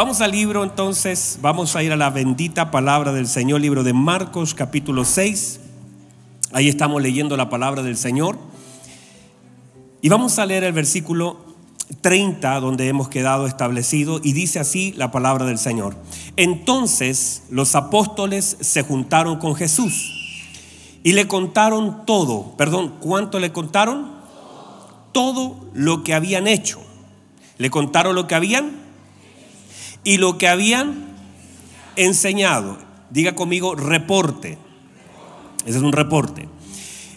Vamos al libro entonces, vamos a ir a la bendita palabra del Señor, libro de Marcos capítulo 6. Ahí estamos leyendo la palabra del Señor. Y vamos a leer el versículo 30 donde hemos quedado establecido y dice así la palabra del Señor. Entonces los apóstoles se juntaron con Jesús y le contaron todo. Perdón, ¿cuánto le contaron? Todo lo que habían hecho. Le contaron lo que habían y lo que habían enseñado. Diga conmigo, reporte. Ese es un reporte.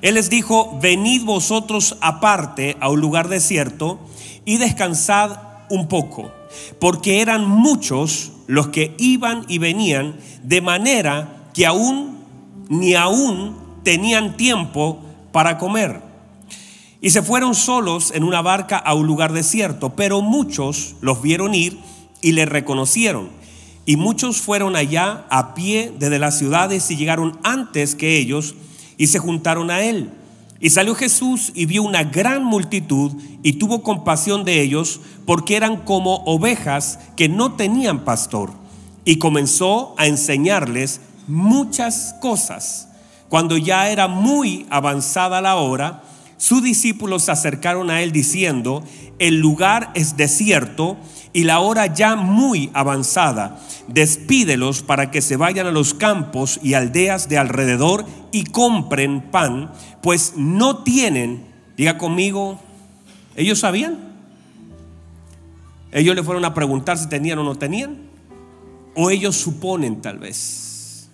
Él les dijo, venid vosotros aparte a un lugar desierto y descansad un poco, porque eran muchos los que iban y venían, de manera que aún ni aún tenían tiempo para comer. Y se fueron solos en una barca a un lugar desierto, pero muchos los vieron ir y le reconocieron. Y muchos fueron allá a pie desde las ciudades y llegaron antes que ellos y se juntaron a él. Y salió Jesús y vio una gran multitud y tuvo compasión de ellos porque eran como ovejas que no tenían pastor. Y comenzó a enseñarles muchas cosas. Cuando ya era muy avanzada la hora, sus discípulos se acercaron a él diciendo, el lugar es desierto y la hora ya muy avanzada. Despídelos para que se vayan a los campos y aldeas de alrededor y compren pan, pues no tienen, diga conmigo, ¿ellos sabían? Ellos le fueron a preguntar si tenían o no tenían, o ellos suponen tal vez.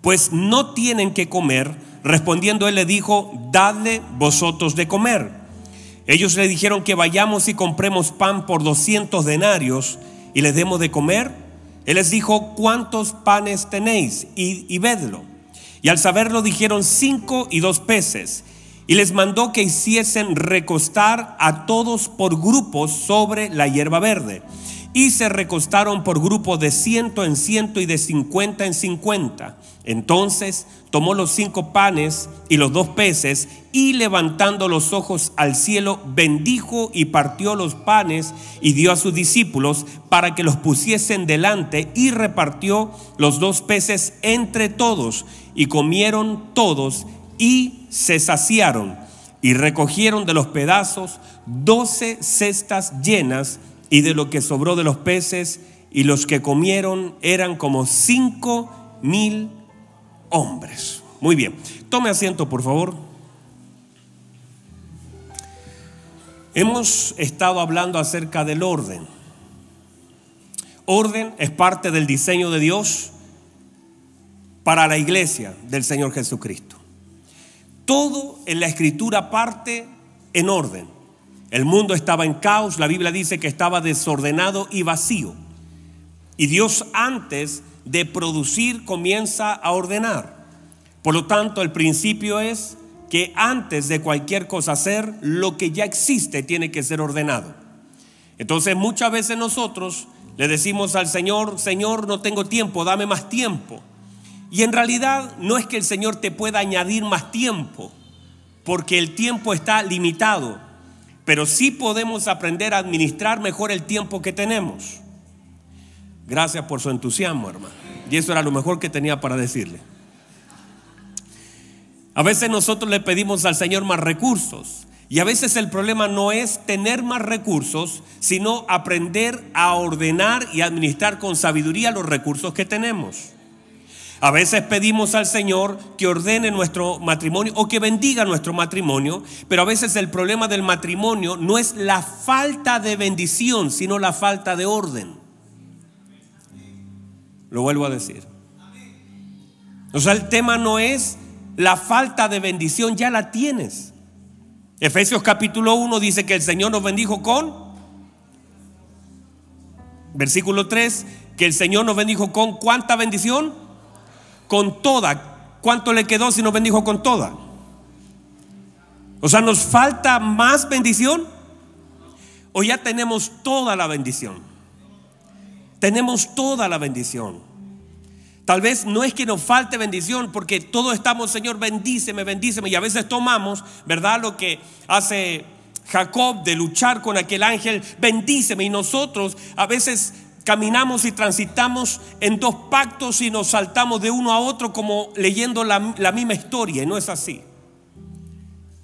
Pues no tienen que comer, respondiendo él le dijo, dadle vosotros de comer. Ellos le dijeron que vayamos y compremos pan por 200 denarios y les demos de comer. Él les dijo, ¿cuántos panes tenéis? Y, vedlo. Y al saberlo dijeron cinco y dos peces. Y les mandó que hiciesen recostar a todos por grupos sobre la hierba verde. Y se recostaron por grupos de ciento en ciento y de cincuenta en cincuenta. Entonces tomó los cinco panes y los dos peces y levantando los ojos al cielo, bendijo y partió los panes y dio a sus discípulos para que los pusiesen delante y repartió los dos peces entre todos y comieron todos y se saciaron y recogieron de los pedazos doce cestas llenas y de lo que sobró de los peces y los que comieron eran como cinco mil hombres. Muy bien, tome asiento por favor. Hemos estado hablando acerca del orden. Orden es parte del diseño de Dios para la iglesia del Señor Jesucristo. Todo en la escritura parte en orden. El mundo estaba en caos, la Biblia dice que estaba desordenado y vacío. Y Dios antes de producir comienza a ordenar. Por lo tanto, el principio es que antes de cualquier cosa hacer, lo que ya existe tiene que ser ordenado. Entonces muchas veces nosotros le decimos al Señor, Señor, no tengo tiempo, dame más tiempo. Y en realidad no es que el Señor te pueda añadir más tiempo, porque el tiempo está limitado, pero sí podemos aprender a administrar mejor el tiempo que tenemos. Gracias por su entusiasmo, hermano. Y eso era lo mejor que tenía para decirle. A veces nosotros le pedimos al Señor más recursos. Y a veces el problema no es tener más recursos, sino aprender a ordenar y administrar con sabiduría los recursos que tenemos. A veces pedimos al Señor que ordene nuestro matrimonio o que bendiga nuestro matrimonio, pero a veces el problema del matrimonio no es la falta de bendición, sino la falta de orden. Lo vuelvo a decir. O sea, el tema no es la falta de bendición, ya la tienes. Efesios capítulo 1 dice que el Señor nos bendijo con, versículo 3, que el Señor nos bendijo con cuánta bendición? Con toda. ¿Cuánto le quedó si nos bendijo con toda? O sea, ¿nos falta más bendición? ¿O ya tenemos toda la bendición? Tenemos toda la bendición. Tal vez no es que nos falte bendición, porque todos estamos, Señor, bendíceme, bendíceme. Y a veces tomamos, ¿verdad? Lo que hace Jacob de luchar con aquel ángel, bendíceme. Y nosotros a veces caminamos y transitamos en dos pactos y nos saltamos de uno a otro como leyendo la, la misma historia. Y no es así.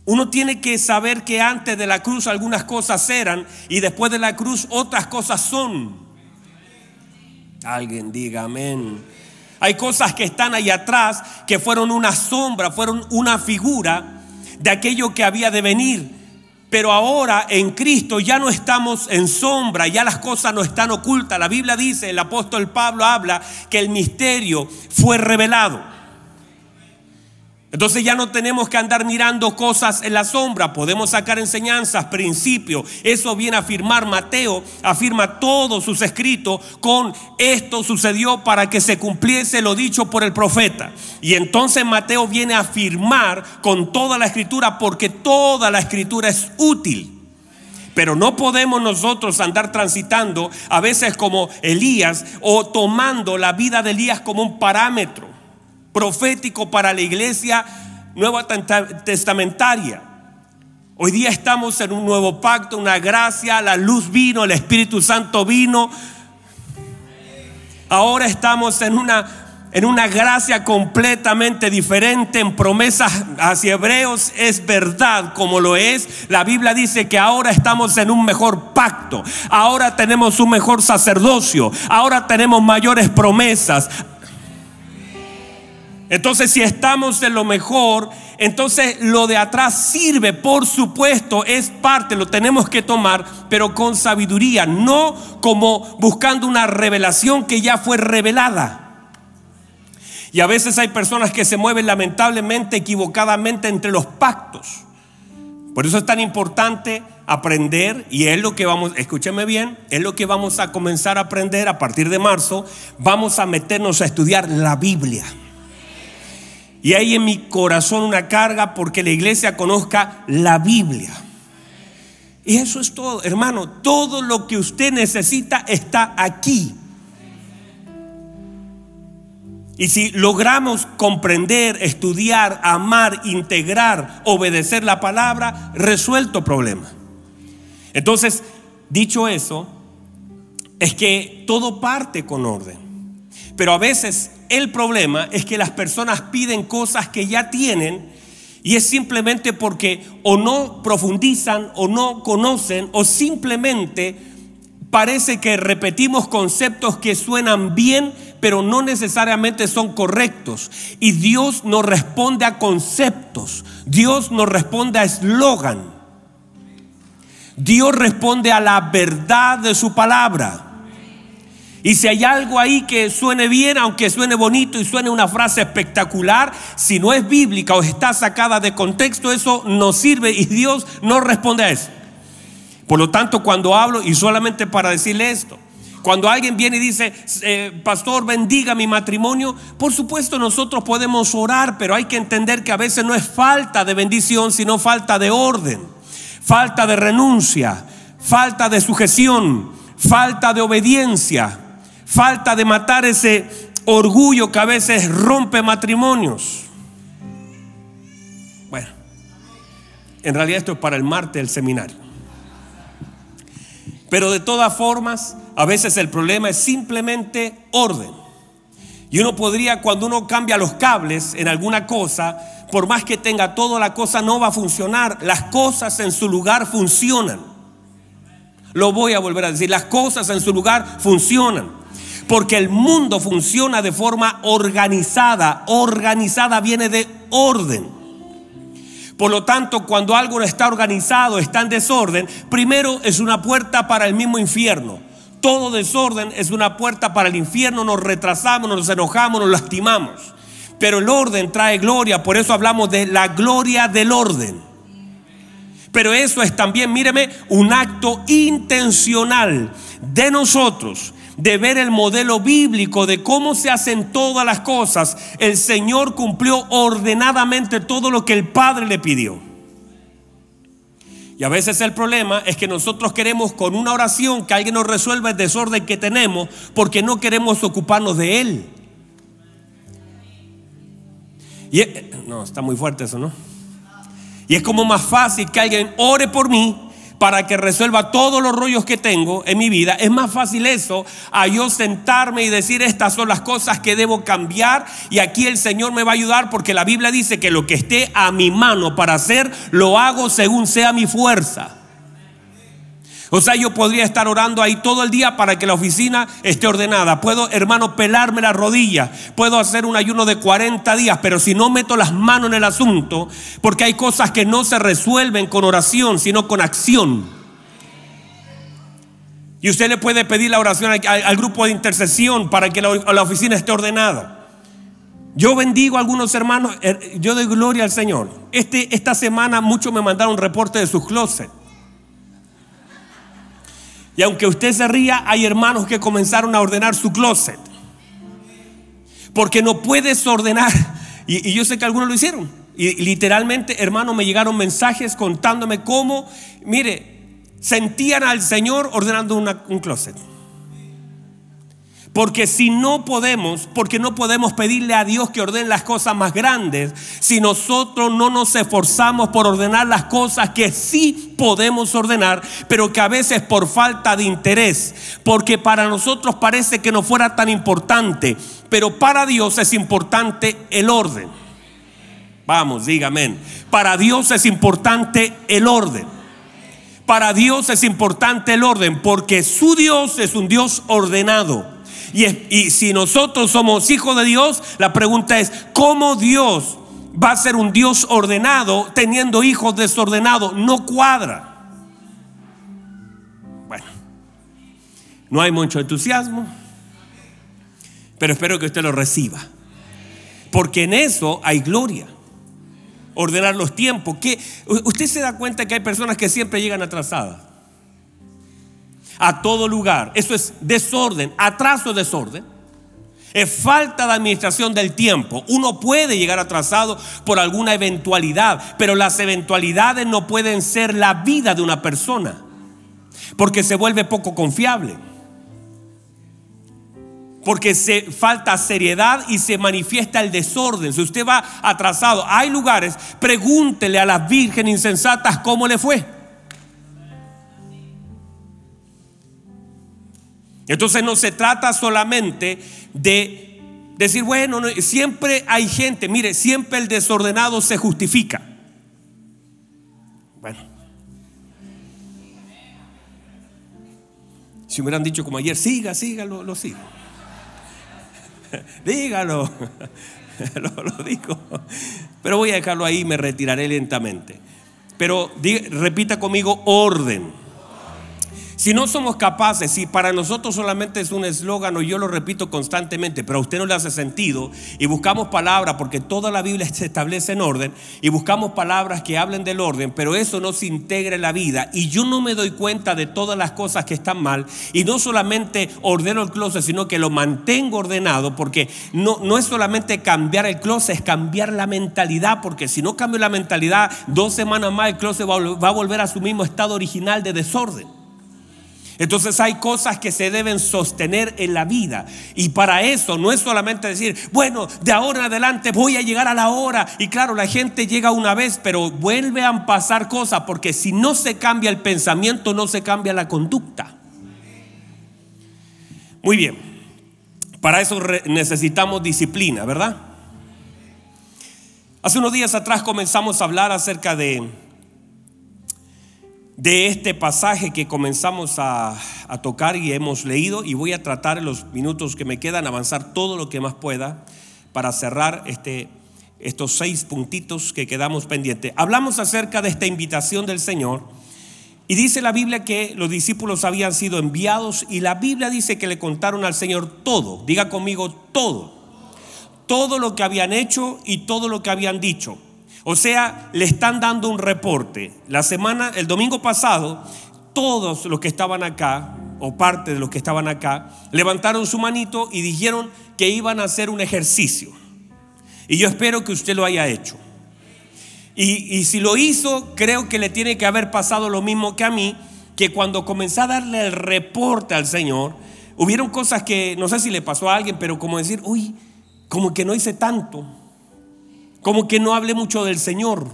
Uno tiene que saber que antes de la cruz algunas cosas eran y después de la cruz otras cosas son. Alguien diga amén. Hay cosas que están ahí atrás que fueron una sombra, fueron una figura de aquello que había de venir. Pero ahora en Cristo ya no estamos en sombra, ya las cosas no están ocultas. La Biblia dice, el apóstol Pablo habla que el misterio fue revelado. Entonces ya no tenemos que andar mirando cosas en la sombra, podemos sacar enseñanzas, principios. Eso viene a afirmar Mateo, afirma todos sus escritos con esto sucedió para que se cumpliese lo dicho por el profeta. Y entonces Mateo viene a afirmar con toda la escritura porque toda la escritura es útil. Pero no podemos nosotros andar transitando a veces como Elías o tomando la vida de Elías como un parámetro profético para la iglesia nueva testamentaria. Hoy día estamos en un nuevo pacto, una gracia, la luz vino, el Espíritu Santo vino. Ahora estamos en una en una gracia completamente diferente, en promesas hacia hebreos, es verdad como lo es. La Biblia dice que ahora estamos en un mejor pacto, ahora tenemos un mejor sacerdocio, ahora tenemos mayores promesas, entonces, si estamos en lo mejor, entonces lo de atrás sirve, por supuesto, es parte, lo tenemos que tomar, pero con sabiduría, no como buscando una revelación que ya fue revelada. Y a veces hay personas que se mueven lamentablemente, equivocadamente entre los pactos. Por eso es tan importante aprender, y es lo que vamos, escúcheme bien, es lo que vamos a comenzar a aprender a partir de marzo. Vamos a meternos a estudiar la Biblia. Y hay en mi corazón una carga porque la iglesia conozca la Biblia. Y eso es todo, hermano. Todo lo que usted necesita está aquí. Y si logramos comprender, estudiar, amar, integrar, obedecer la palabra, resuelto problema. Entonces, dicho eso, es que todo parte con orden. Pero a veces el problema es que las personas piden cosas que ya tienen y es simplemente porque o no profundizan o no conocen o simplemente parece que repetimos conceptos que suenan bien pero no necesariamente son correctos. Y Dios no responde a conceptos, Dios no responde a eslogan. Dios responde a la verdad de su palabra. Y si hay algo ahí que suene bien, aunque suene bonito y suene una frase espectacular, si no es bíblica o está sacada de contexto, eso no sirve y Dios no responde a eso. Por lo tanto, cuando hablo, y solamente para decirle esto, cuando alguien viene y dice, eh, pastor, bendiga mi matrimonio, por supuesto nosotros podemos orar, pero hay que entender que a veces no es falta de bendición, sino falta de orden, falta de renuncia, falta de sujeción, falta de obediencia falta de matar ese orgullo que a veces rompe matrimonios. Bueno, en realidad esto es para el martes del seminario. Pero de todas formas, a veces el problema es simplemente orden. Y uno podría, cuando uno cambia los cables en alguna cosa, por más que tenga todo, la cosa no va a funcionar. Las cosas en su lugar funcionan. Lo voy a volver a decir, las cosas en su lugar funcionan. Porque el mundo funciona de forma organizada. Organizada viene de orden. Por lo tanto, cuando algo no está organizado, está en desorden, primero es una puerta para el mismo infierno. Todo desorden es una puerta para el infierno, nos retrasamos, nos enojamos, nos lastimamos. Pero el orden trae gloria, por eso hablamos de la gloria del orden. Pero eso es también, míreme, un acto intencional de nosotros de ver el modelo bíblico de cómo se hacen todas las cosas, el Señor cumplió ordenadamente todo lo que el Padre le pidió. Y a veces el problema es que nosotros queremos con una oración que alguien nos resuelva el desorden que tenemos porque no queremos ocuparnos de Él. Y no, está muy fuerte eso, ¿no? Y es como más fácil que alguien ore por mí para que resuelva todos los rollos que tengo en mi vida. Es más fácil eso a yo sentarme y decir estas son las cosas que debo cambiar y aquí el Señor me va a ayudar porque la Biblia dice que lo que esté a mi mano para hacer, lo hago según sea mi fuerza. O sea, yo podría estar orando ahí todo el día para que la oficina esté ordenada. Puedo, hermano, pelarme la rodilla. Puedo hacer un ayuno de 40 días, pero si no meto las manos en el asunto, porque hay cosas que no se resuelven con oración, sino con acción. Y usted le puede pedir la oración al, grupo de intercesión para que la, oficina esté ordenada. Yo bendigo a algunos hermanos, er, yo doy gloria al Señor. Este, esta semana muchos me mandaron reporte de sus closets. Y aunque usted se ría, hay hermanos que comenzaron a ordenar su closet. Porque no puedes ordenar. Y, yo sé que algunos lo hicieron. Y literalmente, hermanos, me llegaron mensajes contándome cómo, mire, sentían al Señor ordenando un closet. Porque si no podemos, porque no podemos pedirle a Dios que ordene las cosas más grandes, si nosotros no nos esforzamos por ordenar las cosas que sí podemos ordenar, pero que a veces por falta de interés, porque para nosotros parece que no fuera tan importante, pero para Dios es importante el orden. Vamos, dígame. Para Dios es importante el orden. Para Dios es importante el orden, porque su Dios es un Dios ordenado. Y, si nosotros somos hijos de Dios, la pregunta es, ¿cómo Dios va a ser un Dios ordenado teniendo hijos desordenados? No cuadra. Bueno, no hay mucho entusiasmo, pero espero que usted lo reciba. Porque en eso hay gloria. Ordenar los tiempos. Que usted se da cuenta que hay personas que siempre llegan atrasadas a todo lugar. Eso es desorden, atraso es desorden. Es falta de administración del tiempo. Uno puede llegar atrasado por alguna eventualidad, pero las eventualidades no pueden ser la vida de una persona, porque se vuelve poco confiable. Porque se falta seriedad y se manifiesta el desorden. Si usted va atrasado, hay lugares, pregúntele a las vírgenes insensatas cómo le fue. Entonces no se trata solamente de decir, bueno, siempre hay gente, mire, siempre el desordenado se justifica. Bueno. Si hubieran dicho como ayer, siga, siga, lo, sigo. Dígalo, lo, lo digo. Pero voy a dejarlo ahí y me retiraré lentamente. Pero repita conmigo orden. Si no somos capaces, si para nosotros solamente es un eslogan, yo lo repito constantemente, pero a usted no le hace sentido, y buscamos palabras, porque toda la Biblia se establece en orden, y buscamos palabras que hablen del orden, pero eso no se integra en la vida, y yo no me doy cuenta de todas las cosas que están mal, y no solamente ordeno el closet, sino que lo mantengo ordenado, porque no, no es solamente cambiar el closet, es cambiar la mentalidad, porque si no cambio la mentalidad, dos semanas más el closet va a volver a su mismo estado original de desorden. Entonces hay cosas que se deben sostener en la vida. Y para eso no es solamente decir, bueno, de ahora en adelante voy a llegar a la hora. Y claro, la gente llega una vez, pero vuelve a pasar cosas, porque si no se cambia el pensamiento, no se cambia la conducta. Muy bien, para eso necesitamos disciplina, ¿verdad? Hace unos días atrás comenzamos a hablar acerca de de este pasaje que comenzamos a, tocar y hemos leído y voy a tratar en los minutos que me quedan avanzar todo lo que más pueda para cerrar este, estos seis puntitos que quedamos pendientes. Hablamos acerca de esta invitación del Señor y dice la Biblia que los discípulos habían sido enviados y la Biblia dice que le contaron al Señor todo, diga conmigo todo, todo lo que habían hecho y todo lo que habían dicho. O sea, le están dando un reporte. La semana, el domingo pasado, todos los que estaban acá, o parte de los que estaban acá, levantaron su manito y dijeron que iban a hacer un ejercicio. Y yo espero que usted lo haya hecho. Y, y si lo hizo, creo que le tiene que haber pasado lo mismo que a mí, que cuando comencé a darle el reporte al Señor, hubieron cosas que no sé si le pasó a alguien, pero como decir, uy, como que no hice tanto como que no hablé mucho del Señor.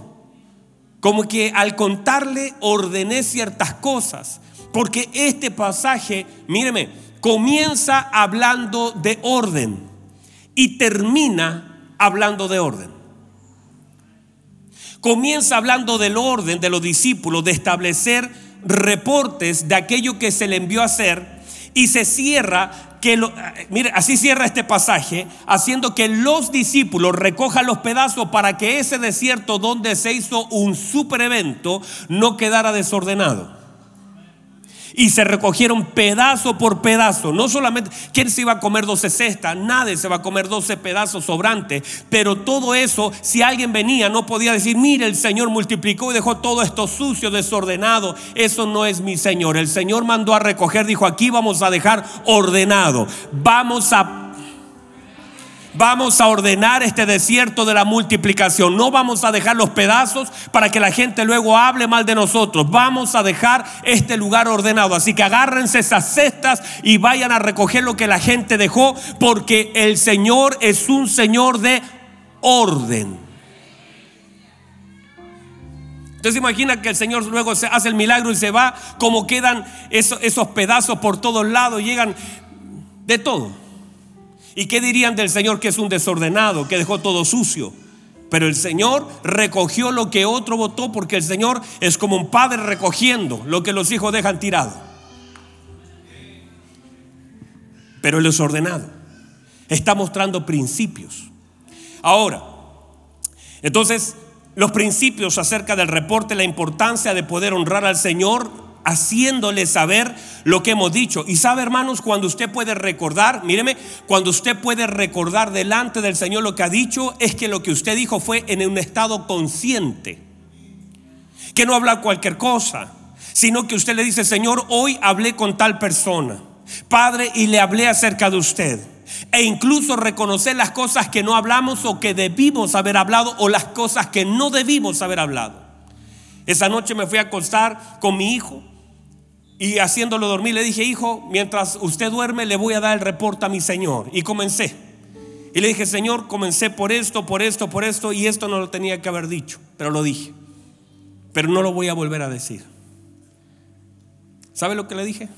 Como que al contarle ordené ciertas cosas. Porque este pasaje, míreme, comienza hablando de orden y termina hablando de orden. Comienza hablando del orden de los discípulos, de establecer reportes de aquello que se le envió a hacer y se cierra que lo, mire, así cierra este pasaje, haciendo que los discípulos recojan los pedazos para que ese desierto donde se hizo un super evento no quedara desordenado. Y se recogieron pedazo por pedazo. No solamente, ¿quién se iba a comer 12 cestas? Nadie se va a comer 12 pedazos sobrantes. Pero todo eso, si alguien venía, no podía decir, mire, el Señor multiplicó y dejó todo esto sucio, desordenado. Eso no es mi Señor. El Señor mandó a recoger, dijo, aquí vamos a dejar ordenado. Vamos a Vamos a ordenar este desierto de la multiplicación. No vamos a dejar los pedazos para que la gente luego hable mal de nosotros. Vamos a dejar este lugar ordenado. Así que agárrense esas cestas y vayan a recoger lo que la gente dejó porque el Señor es un Señor de orden. Entonces imagina que el Señor luego se hace el milagro y se va, como quedan esos, esos pedazos por todos lados, llegan de todo. ¿Y qué dirían del Señor que es un desordenado, que dejó todo sucio? Pero el Señor recogió lo que otro votó porque el Señor es como un padre recogiendo lo que los hijos dejan tirado. Pero Él es ordenado. Está mostrando principios. Ahora, entonces, los principios acerca del reporte, la importancia de poder honrar al Señor haciéndole saber lo que hemos dicho. Y sabe, hermanos, cuando usted puede recordar, míreme, cuando usted puede recordar delante del Señor lo que ha dicho, es que lo que usted dijo fue en un estado consciente. Que no habla cualquier cosa, sino que usted le dice, Señor, hoy hablé con tal persona. Padre, y le hablé acerca de usted. E incluso reconocer las cosas que no hablamos o que debimos haber hablado o las cosas que no debimos haber hablado. Esa noche me fui a acostar con mi hijo y haciéndolo dormir le dije, hijo, mientras usted duerme le voy a dar el reporte a mi Señor. Y comencé. Y le dije, Señor, comencé por esto, por esto, por esto, y esto no lo tenía que haber dicho, pero lo dije. Pero no lo voy a volver a decir. ¿Sabe lo que le dije?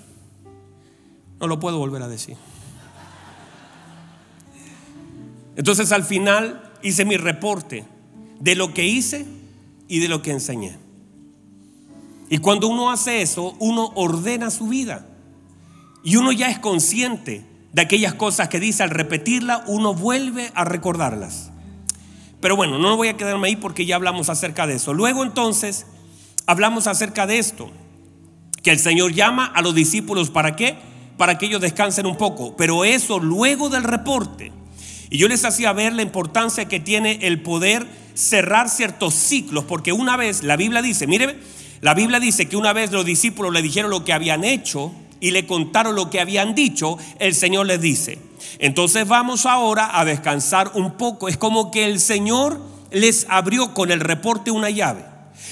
No lo puedo volver a decir. Entonces al final hice mi reporte de lo que hice y de lo que enseñé. Y cuando uno hace eso, uno ordena su vida. Y uno ya es consciente de aquellas cosas que dice al repetirla, uno vuelve a recordarlas. Pero bueno, no voy a quedarme ahí porque ya hablamos acerca de eso. Luego entonces, hablamos acerca de esto, que el Señor llama a los discípulos para qué? Para que ellos descansen un poco. Pero eso luego del reporte. Y yo les hacía ver la importancia que tiene el poder cerrar ciertos ciclos, porque una vez la Biblia dice, mire, la Biblia dice que una vez los discípulos le dijeron lo que habían hecho y le contaron lo que habían dicho, el Señor les dice, entonces vamos ahora a descansar un poco. Es como que el Señor les abrió con el reporte una llave,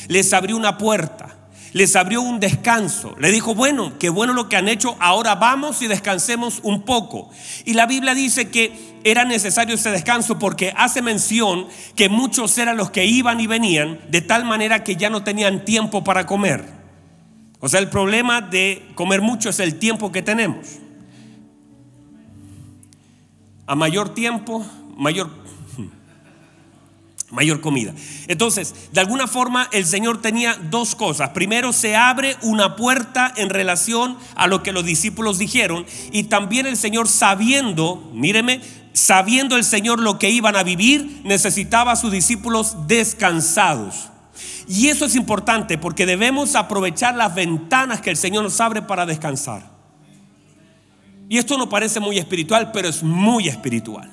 les abrió una puerta, les abrió un descanso. Le dijo, bueno, qué bueno lo que han hecho, ahora vamos y descansemos un poco. Y la Biblia dice que era necesario ese descanso porque hace mención que muchos eran los que iban y venían de tal manera que ya no tenían tiempo para comer. O sea, el problema de comer mucho es el tiempo que tenemos. A mayor tiempo, mayor mayor comida. Entonces, de alguna forma el Señor tenía dos cosas. Primero, se abre una puerta en relación a lo que los discípulos dijeron y también el Señor sabiendo, míreme, sabiendo el Señor lo que iban a vivir, necesitaba a sus discípulos descansados. Y eso es importante porque debemos aprovechar las ventanas que el Señor nos abre para descansar. Y esto no parece muy espiritual, pero es muy espiritual.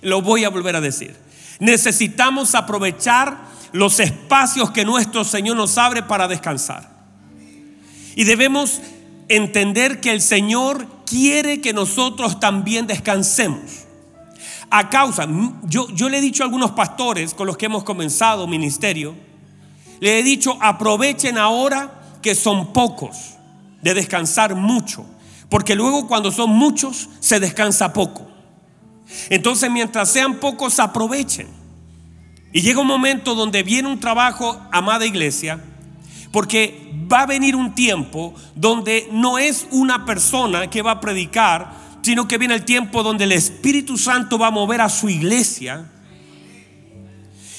Lo voy a volver a decir. Necesitamos aprovechar los espacios que nuestro Señor nos abre para descansar. Y debemos entender que el Señor quiere que nosotros también descansemos. A causa, yo, yo le he dicho a algunos pastores con los que hemos comenzado ministerio, le he dicho, aprovechen ahora que son pocos, de descansar mucho, porque luego cuando son muchos se descansa poco. Entonces mientras sean pocos, aprovechen. Y llega un momento donde viene un trabajo, amada iglesia, porque va a venir un tiempo donde no es una persona que va a predicar, sino que viene el tiempo donde el Espíritu Santo va a mover a su iglesia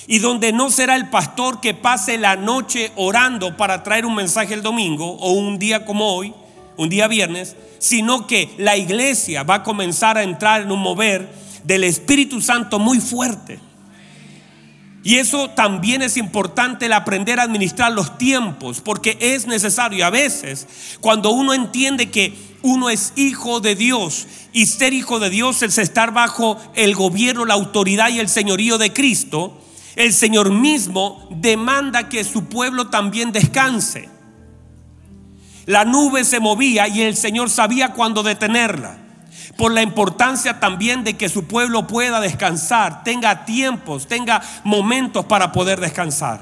y donde no será el pastor que pase la noche orando para traer un mensaje el domingo o un día como hoy, un día viernes, sino que la iglesia va a comenzar a entrar en un mover del Espíritu Santo muy fuerte. Y eso también es importante el aprender a administrar los tiempos, porque es necesario a veces cuando uno entiende que uno es hijo de Dios y ser hijo de Dios es estar bajo el gobierno, la autoridad y el señorío de Cristo, el Señor mismo demanda que su pueblo también descanse. La nube se movía y el Señor sabía cuándo detenerla por la importancia también de que su pueblo pueda descansar, tenga tiempos, tenga momentos para poder descansar.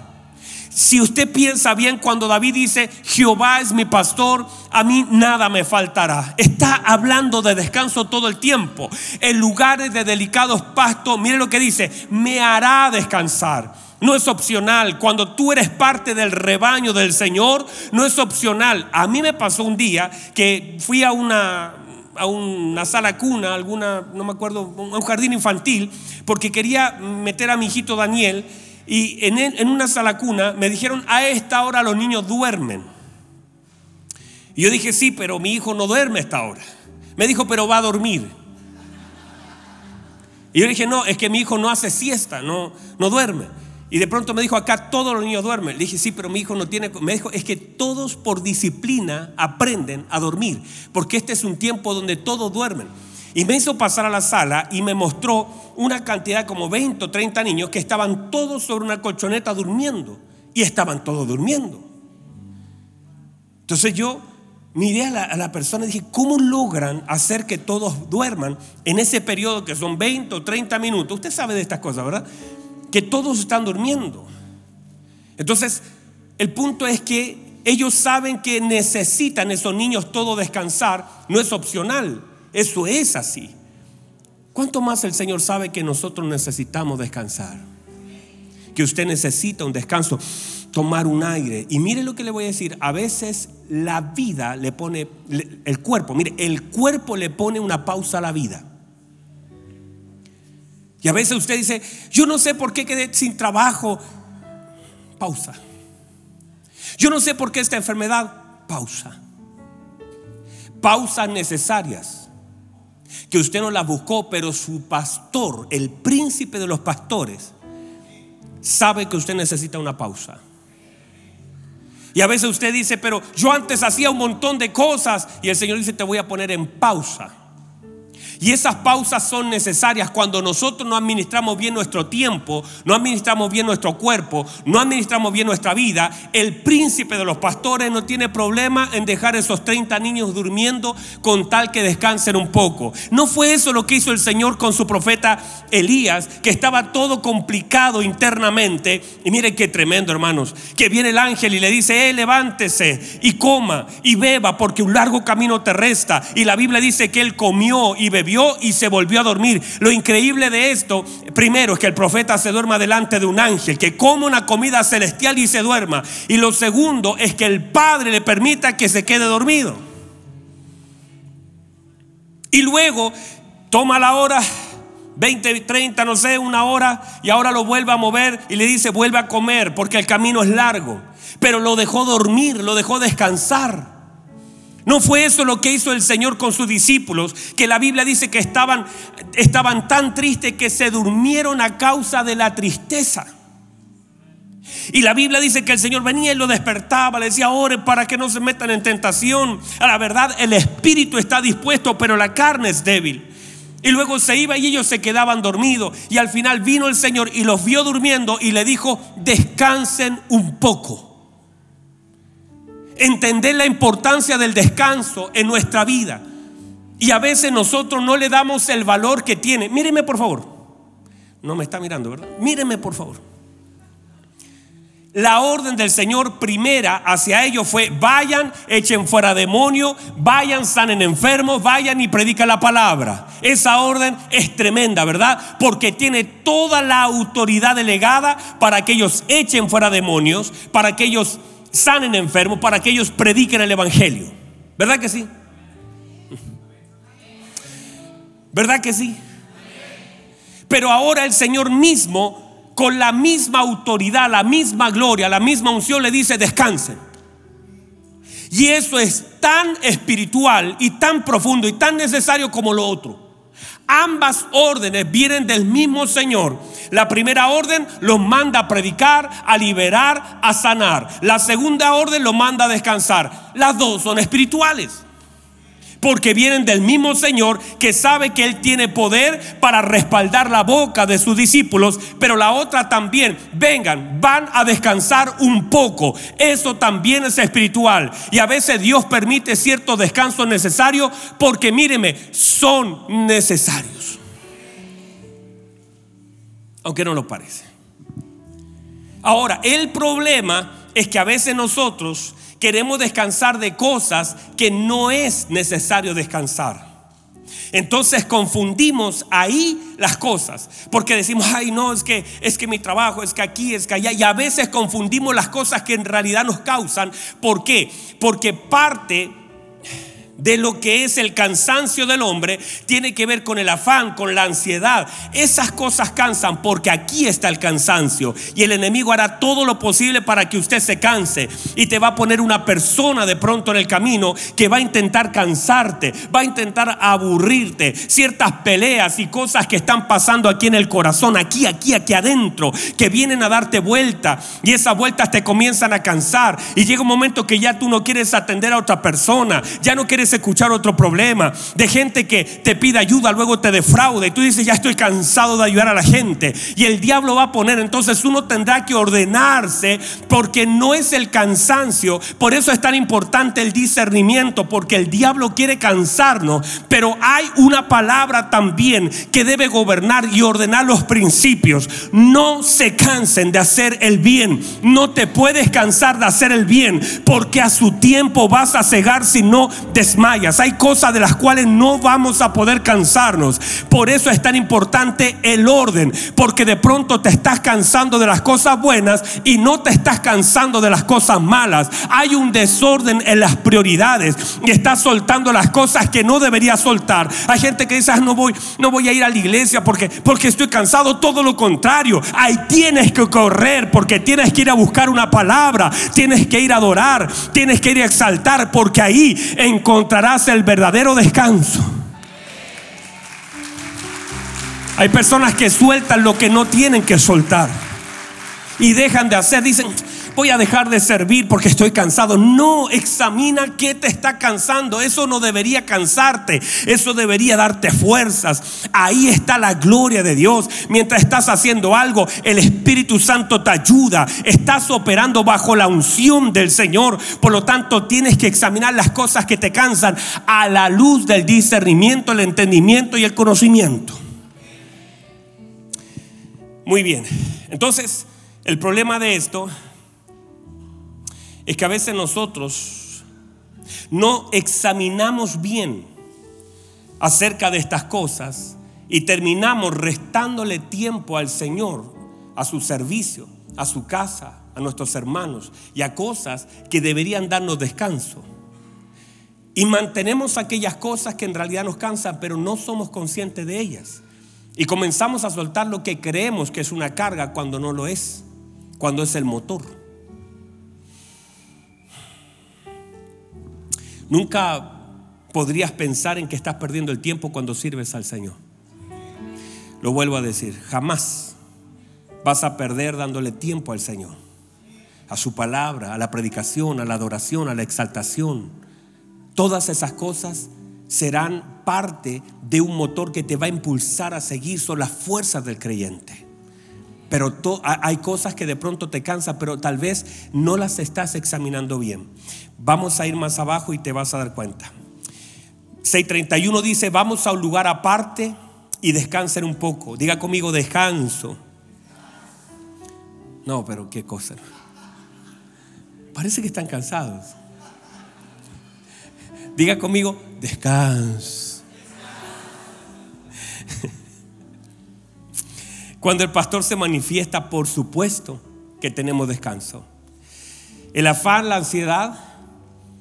Si usted piensa bien cuando David dice, Jehová es mi pastor, a mí nada me faltará. Está hablando de descanso todo el tiempo. En lugares de delicados pastos, mire lo que dice, me hará descansar. No es opcional. Cuando tú eres parte del rebaño del Señor, no es opcional. A mí me pasó un día que fui a una, a una sala cuna, alguna, no me acuerdo, un jardín infantil, porque quería meter a mi hijito Daniel y en, en una sala cuna me dijeron, a esta hora los niños duermen. Y yo dije, sí, pero mi hijo no duerme a esta hora. Me dijo, pero va a dormir. Y yo dije, no, es que mi hijo no hace siesta, no, no duerme. Y de pronto me dijo, acá todos los niños duermen. Le dije, sí, pero mi hijo no tiene... Me dijo, es que todos por disciplina aprenden a dormir, porque este es un tiempo donde todos duermen. Y me hizo pasar a la sala y me mostró una cantidad como 20 o 30 niños que estaban todos sobre una colchoneta durmiendo. Y estaban todos durmiendo. Entonces yo miré a la, persona y dije, ¿cómo logran hacer que todos duerman en ese periodo que son 20 o 30 minutos? Usted sabe de estas cosas, ¿verdad? Que todos están durmiendo. Entonces, el punto es que ellos saben que necesitan esos niños todo descansar, no es opcional, eso es así. ¿Cuánto más el Señor sabe que nosotros necesitamos descansar? Que usted necesita un descanso, tomar un aire. Y mire lo que le voy a decir, a veces la vida le pone, el cuerpo, mire, el cuerpo le pone una pausa a la vida. Y a veces usted dice, yo no sé por qué quedé sin trabajo. Pausa. Yo no sé por qué esta enfermedad. Pausa. Pausas necesarias. Que usted no las buscó, pero su pastor, el príncipe de los pastores, sabe que usted necesita una pausa. Y a veces usted dice, pero yo antes hacía un montón de cosas. Y el Señor dice, te voy a poner en pausa y esas pausas son necesarias cuando nosotros no administramos bien nuestro tiempo, no administramos bien nuestro cuerpo, no administramos bien nuestra vida. El príncipe de los pastores no tiene problema en dejar esos 30 niños durmiendo con tal que descansen un poco. No fue eso lo que hizo el Señor con su profeta Elías, que estaba todo complicado internamente. Y miren qué tremendo, hermanos, que viene el ángel y le dice, eh, levántese y coma y beba porque un largo camino te resta. Y la Biblia dice que él comió y bebió y se volvió a dormir. Lo increíble de esto, primero, es que el profeta se duerma delante de un ángel, que come una comida celestial y se duerma. Y lo segundo es que el Padre le permita que se quede dormido. Y luego toma la hora 20, 30, no sé, una hora, y ahora lo vuelve a mover y le dice, vuelve a comer, porque el camino es largo. Pero lo dejó dormir, lo dejó descansar. No fue eso lo que hizo el Señor con sus discípulos, que la Biblia dice que estaban, estaban tan tristes que se durmieron a causa de la tristeza. Y la Biblia dice que el Señor venía y lo despertaba, le decía, ore para que no se metan en tentación. A la verdad, el espíritu está dispuesto, pero la carne es débil. Y luego se iba y ellos se quedaban dormidos. Y al final vino el Señor y los vio durmiendo y le dijo, descansen un poco entender la importancia del descanso en nuestra vida. Y a veces nosotros no le damos el valor que tiene. Míreme por favor. No me está mirando, ¿verdad? Míreme por favor. la orden del Señor primera hacia ellos fue, vayan, echen fuera demonios, vayan, sanen enfermos, vayan y predican la palabra. Esa orden es tremenda, ¿verdad? Porque tiene toda la autoridad delegada para que ellos echen fuera demonios, para que ellos sanen enfermos, para que ellos prediquen el Evangelio. ¿Verdad que sí? ¿Verdad que sí? Pero ahora el Señor mismo con la misma autoridad, la misma gloria, la misma unción, le dice, descansen. Y eso es tan espiritual y tan profundo y tan necesario como lo otro. Ambas órdenes vienen del mismo Señor. La primera orden los manda a predicar, a liberar, a sanar. La segunda orden los manda a descansar. Las dos son espirituales porque vienen del mismo Señor que sabe que Él tiene poder para respaldar la boca de sus discípulos, pero la otra también, vengan, van a descansar un poco. Eso también es espiritual. Y a veces Dios permite cierto descanso necesario porque míreme, son necesarios. Aunque no lo parece. Ahora, el problema es que a veces nosotros queremos descansar de cosas que no es necesario descansar. Entonces confundimos ahí las cosas, porque decimos, ay no, es que es que mi trabajo, es que aquí, es que allá, y a veces confundimos las cosas que en realidad nos causan. ¿Por qué? Porque parte de lo que es el cansancio del hombre tiene que ver con el afán, con la ansiedad. Esas cosas cansan porque aquí está el cansancio y el enemigo hará todo lo posible para que usted se canse y te va a poner una persona de pronto en el camino que va a intentar cansarte, va a intentar aburrirte, ciertas peleas y cosas que están pasando aquí en el corazón, aquí, aquí, aquí adentro, que vienen a darte vuelta y esas vueltas te comienzan a cansar y llega un momento que ya tú no quieres atender a otra persona, ya no quieres escuchar otro problema, de gente que te pide ayuda, luego te defrauda y tú dices, ya estoy cansado de ayudar a la gente. Y el diablo va a poner, entonces uno tendrá que ordenarse porque no es el cansancio, por eso es tan importante el discernimiento, porque el diablo quiere cansarnos, pero hay una palabra también que debe gobernar y ordenar los principios. No se cansen de hacer el bien, no te puedes cansar de hacer el bien, porque a su tiempo vas a cegar si no hay cosas de las cuales no vamos a poder cansarnos. Por eso es tan importante el orden, porque de pronto te estás cansando de las cosas buenas y no te estás cansando de las cosas malas. Hay un desorden en las prioridades y estás soltando las cosas que no deberías soltar. Hay gente que dice, ah, no voy, no voy a ir a la iglesia porque, porque estoy cansado. Todo lo contrario, ahí tienes que correr porque tienes que ir a buscar una palabra, tienes que ir a adorar, tienes que ir a exaltar porque ahí encontrarás el verdadero descanso. Hay personas que sueltan lo que no tienen que soltar y dejan de hacer. Dicen, voy a dejar de servir porque estoy cansado. No, examina qué te está cansando. Eso no debería cansarte. Eso debería darte fuerzas. Ahí está la gloria de Dios. Mientras estás haciendo algo, el Espíritu Santo te ayuda. Estás operando bajo la unción del Señor. Por lo tanto, tienes que examinar las cosas que te cansan a la luz del discernimiento, el entendimiento y el conocimiento. Muy bien. Entonces, el problema de esto es que a veces nosotros no examinamos bien acerca de estas cosas y terminamos restándole tiempo al Señor, a su servicio, a su casa, a nuestros hermanos y a cosas que deberían darnos descanso. Y mantenemos aquellas cosas que en realidad nos cansan, pero no somos conscientes de ellas. Y comenzamos a soltar lo que creemos que es una carga cuando no lo es, cuando es el motor. Nunca podrías pensar en que estás perdiendo el tiempo cuando sirves al Señor. Lo vuelvo a decir, jamás vas a perder dándole tiempo al Señor, a su palabra, a la predicación, a la adoración, a la exaltación. Todas esas cosas serán parte de un motor que te va a impulsar a seguir, son las fuerzas del creyente. Pero hay cosas que de pronto te cansan, pero tal vez no las estás examinando bien. Vamos a ir más abajo y te vas a dar cuenta. 631 dice, vamos a un lugar aparte y descansen un poco. Diga conmigo, descanso. No, pero qué cosa. Parece que están cansados. Diga conmigo, descanso. Cuando el pastor se manifiesta, por supuesto que tenemos descanso. El afán, la ansiedad,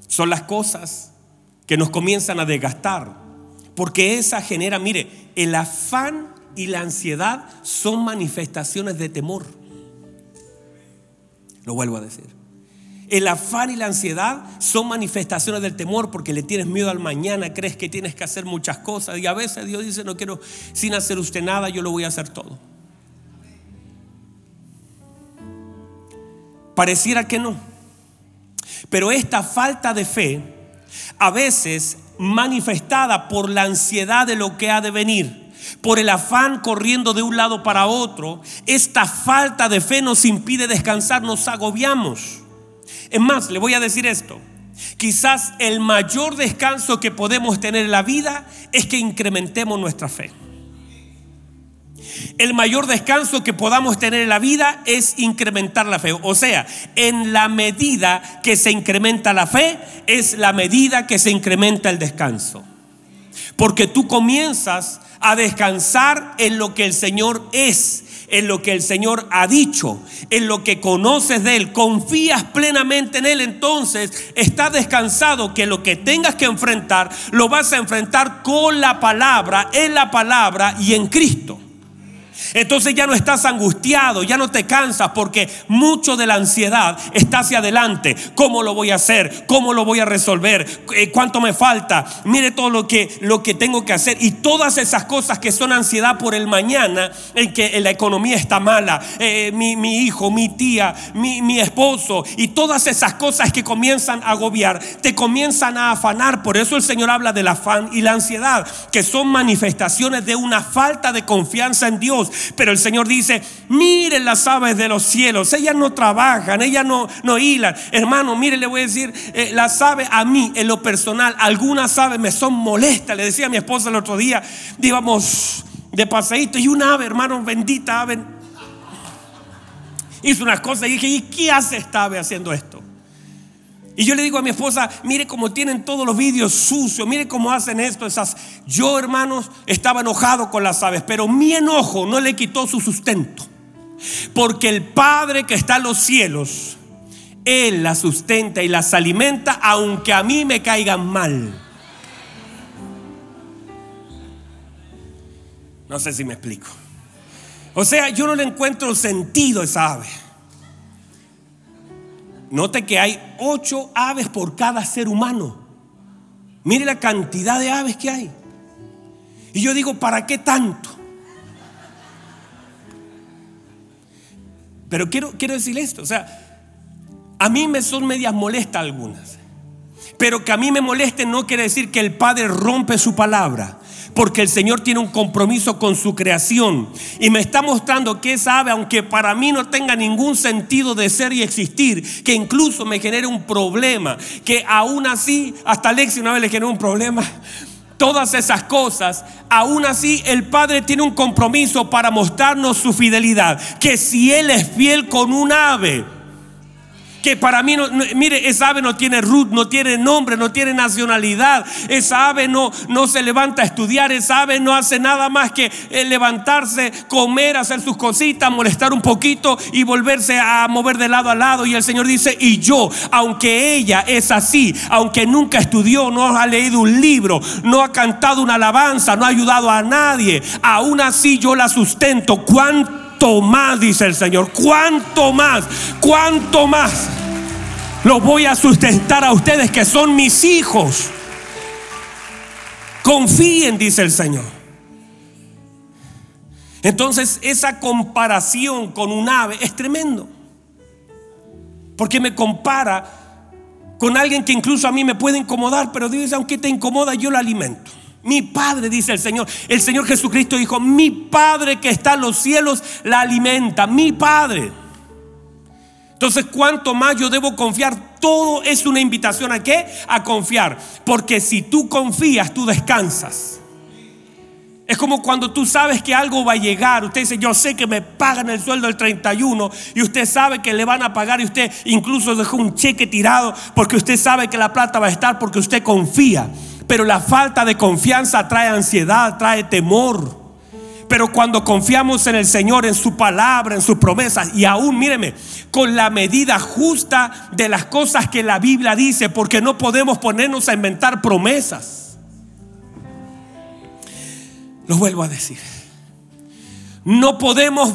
son las cosas que nos comienzan a desgastar. Porque esa genera, mire, el afán y la ansiedad son manifestaciones de temor. Lo vuelvo a decir. El afán y la ansiedad son manifestaciones del temor porque le tienes miedo al mañana, crees que tienes que hacer muchas cosas y a veces Dios dice, no quiero sin hacer usted nada, yo lo voy a hacer todo. Pareciera que no. Pero esta falta de fe, a veces manifestada por la ansiedad de lo que ha de venir, por el afán corriendo de un lado para otro, esta falta de fe nos impide descansar, nos agobiamos. Es más, le voy a decir esto. Quizás el mayor descanso que podemos tener en la vida es que incrementemos nuestra fe. El mayor descanso que podamos tener en la vida es incrementar la fe. O sea, en la medida que se incrementa la fe, es la medida que se incrementa el descanso. Porque tú comienzas a descansar en lo que el Señor es, en lo que el Señor ha dicho, en lo que conoces de Él, confías plenamente en Él, entonces estás descansado que lo que tengas que enfrentar lo vas a enfrentar con la palabra, en la palabra y en Cristo. Entonces ya no estás angustiado, ya no te cansas porque mucho de la ansiedad está hacia adelante. ¿Cómo lo voy a hacer? ¿Cómo lo voy a resolver? Eh, ¿Cuánto me falta? Mire todo lo que, lo que tengo que hacer. Y todas esas cosas que son ansiedad por el mañana, en que la economía está mala, eh, mi, hijo, mi tía, mi, mi esposo, y todas esas cosas que comienzan a agobiar, te comienzan a afanar. Por eso el Señor habla del afán y la ansiedad, que son manifestaciones de una falta de confianza en Dios pero el Señor dice, miren las aves de los cielos, ellas no trabajan, ellas no, no hilan. Hermano, mire, le voy a decir, eh, las aves a mí, en lo personal, algunas aves me son molestas. Le decía a mi esposa el otro día, íbamos de paseíto y una ave, hermano, bendita ave, hizo unas cosas y dije, ¿y qué hace esta ave haciendo esto? Y yo le digo a mi esposa, mire cómo tienen todos los vídeos sucios, mire cómo hacen esto, esas. Yo, hermanos, estaba enojado con las aves, pero mi enojo no le quitó su sustento. Porque el Padre que está en los cielos, Él las sustenta y las alimenta, aunque a mí me caigan mal. No sé si me explico. O sea, yo no le encuentro sentido a esa ave. Note que hay ocho aves por cada ser humano. Mire la cantidad de aves que hay. Y yo digo, ¿para qué tanto? Pero quiero, quiero decir esto, o sea, a mí me son medias molestas algunas. Pero que a mí me moleste no quiere decir que el Padre rompe su palabra porque el Señor tiene un compromiso con su creación. Y me está mostrando que esa ave, aunque para mí no tenga ningún sentido de ser y existir, que incluso me genere un problema, que aún así, hasta Alexi una vez le generó un problema, todas esas cosas, aún así el Padre tiene un compromiso para mostrarnos su fidelidad, que si Él es fiel con un ave, que para mí, no, mire, esa ave no tiene root, no tiene nombre, no tiene nacionalidad. Esa ave no, no se levanta a estudiar, esa ave no hace nada más que eh, levantarse, comer, hacer sus cositas, molestar un poquito y volverse a mover de lado a lado. Y el Señor dice, y yo, aunque ella es así, aunque nunca estudió, no ha leído un libro, no ha cantado una alabanza, no ha ayudado a nadie, aún así yo la sustento. ¿Cuánto? Cuánto más, dice el Señor, cuánto más, cuánto más lo voy a sustentar a ustedes que son mis hijos. Confíen, dice el Señor. Entonces esa comparación con un ave es tremendo. Porque me compara con alguien que incluso a mí me puede incomodar, pero dice, aunque te incomoda, yo lo alimento. Mi Padre, dice el Señor. El Señor Jesucristo dijo, mi Padre que está en los cielos la alimenta. Mi Padre. Entonces, ¿cuánto más yo debo confiar? Todo es una invitación a qué? A confiar. Porque si tú confías, tú descansas. Es como cuando tú sabes que algo va a llegar. Usted dice, yo sé que me pagan el sueldo el 31 y usted sabe que le van a pagar y usted incluso dejó un cheque tirado porque usted sabe que la plata va a estar porque usted confía. Pero la falta de confianza trae ansiedad, trae temor. Pero cuando confiamos en el Señor, en su palabra, en sus promesas, y aún, míreme, con la medida justa de las cosas que la Biblia dice, porque no podemos ponernos a inventar promesas. Lo vuelvo a decir. No podemos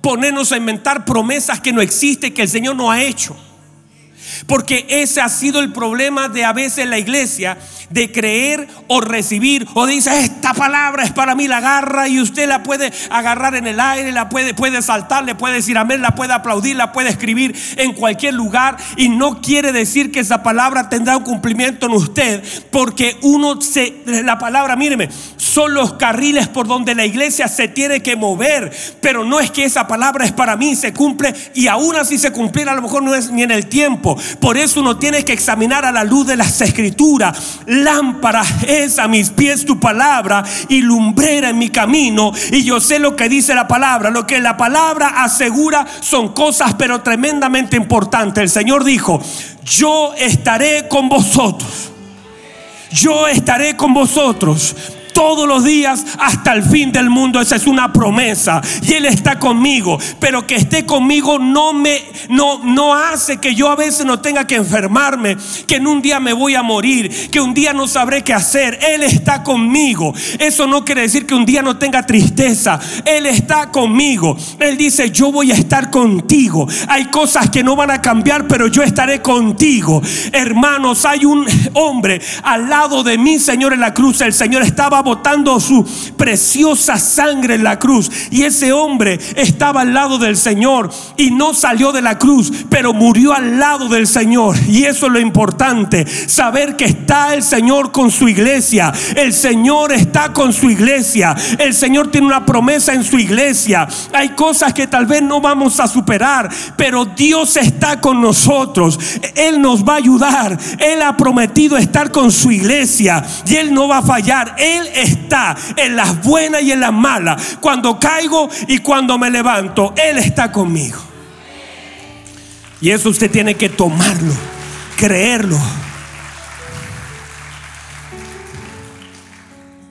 ponernos a inventar promesas que no existen, que el Señor no ha hecho. Porque ese ha sido el problema de a veces la iglesia, de creer o recibir, o dice, esta palabra es para mí, la agarra y usted la puede agarrar en el aire, la puede, puede saltar, le puede decir amén, la puede aplaudir, la puede escribir en cualquier lugar y no quiere decir que esa palabra tendrá un cumplimiento en usted, porque uno se, la palabra, míreme, son los carriles por donde la iglesia se tiene que mover, pero no es que esa palabra es para mí, se cumple y aún así se cumpliera, a lo mejor no es ni en el tiempo. Por eso uno tiene que examinar a la luz de las escrituras. Lámpara es a mis pies tu palabra y lumbrera en mi camino. Y yo sé lo que dice la palabra. Lo que la palabra asegura son cosas pero tremendamente importantes. El Señor dijo, yo estaré con vosotros. Yo estaré con vosotros todos los días hasta el fin del mundo. Esa es una promesa. Y Él está conmigo. Pero que esté conmigo no me no, no hace que yo a veces no tenga que enfermarme. Que en un día me voy a morir. Que un día no sabré qué hacer. Él está conmigo. Eso no quiere decir que un día no tenga tristeza. Él está conmigo. Él dice, yo voy a estar contigo. Hay cosas que no van a cambiar, pero yo estaré contigo. Hermanos, hay un hombre al lado de mí, Señor, en la cruz. El Señor estaba botando su preciosa sangre en la cruz. Y ese hombre estaba al lado del Señor y no salió de la cruz, pero murió al lado del Señor. Y eso es lo importante, saber que está el Señor con su iglesia. El Señor está con su iglesia. El Señor tiene una promesa en su iglesia. Hay cosas que tal vez no vamos a superar, pero Dios está con nosotros. Él nos va a ayudar. Él ha prometido estar con su iglesia y Él no va a fallar. Él está en las buenas y en las malas. Cuando caigo y cuando me levanto, Él está conmigo. Y eso usted tiene que tomarlo, creerlo.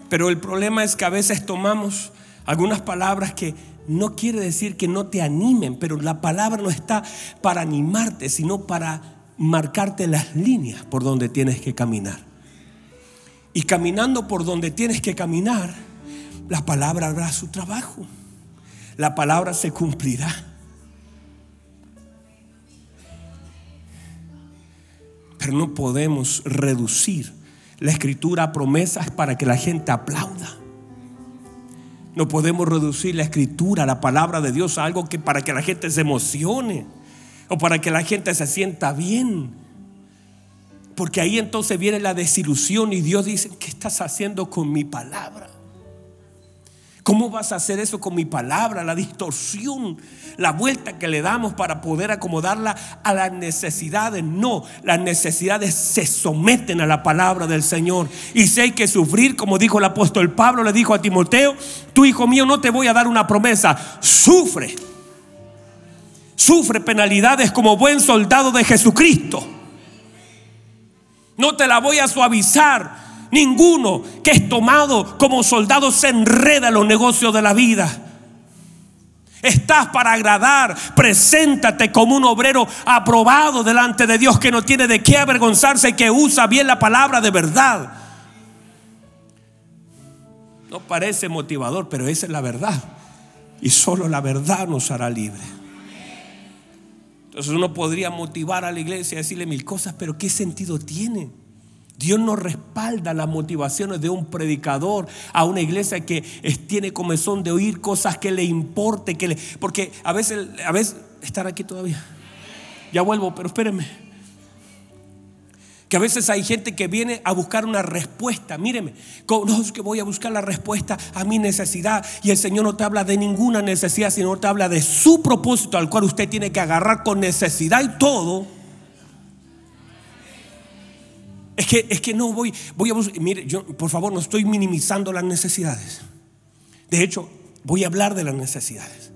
Pero el problema es que a veces tomamos algunas palabras que no quiere decir que no te animen, pero la palabra no está para animarte, sino para marcarte las líneas por donde tienes que caminar. Y caminando por donde tienes que caminar, la palabra hará su trabajo. La palabra se cumplirá. Pero no podemos reducir la escritura a promesas para que la gente aplauda. No podemos reducir la escritura, la palabra de Dios a algo que para que la gente se emocione o para que la gente se sienta bien. Porque ahí entonces viene la desilusión y Dios dice, ¿qué estás haciendo con mi palabra? ¿Cómo vas a hacer eso con mi palabra? La distorsión, la vuelta que le damos para poder acomodarla a las necesidades. No, las necesidades se someten a la palabra del Señor. Y si hay que sufrir, como dijo el apóstol Pablo, le dijo a Timoteo, tu hijo mío no te voy a dar una promesa, sufre. Sufre penalidades como buen soldado de Jesucristo. No te la voy a suavizar. Ninguno que es tomado como soldado se enreda en los negocios de la vida. Estás para agradar. Preséntate como un obrero aprobado delante de Dios que no tiene de qué avergonzarse y que usa bien la palabra de verdad. No parece motivador, pero esa es la verdad. Y solo la verdad nos hará libre. Entonces uno podría motivar a la iglesia y decirle mil cosas, pero ¿qué sentido tiene? Dios no respalda las motivaciones de un predicador a una iglesia que tiene comezón de oír cosas que le importe, que le, porque a veces, a veces, estar aquí todavía. Ya vuelvo, pero espérenme. Que a veces hay gente que viene a buscar una respuesta. Míreme, no es que voy a buscar la respuesta a mi necesidad. Y el Señor no te habla de ninguna necesidad, sino te habla de su propósito al cual usted tiene que agarrar con necesidad y todo. Es que, es que no voy, voy a buscar. Mire, yo por favor no estoy minimizando las necesidades. De hecho, voy a hablar de las necesidades.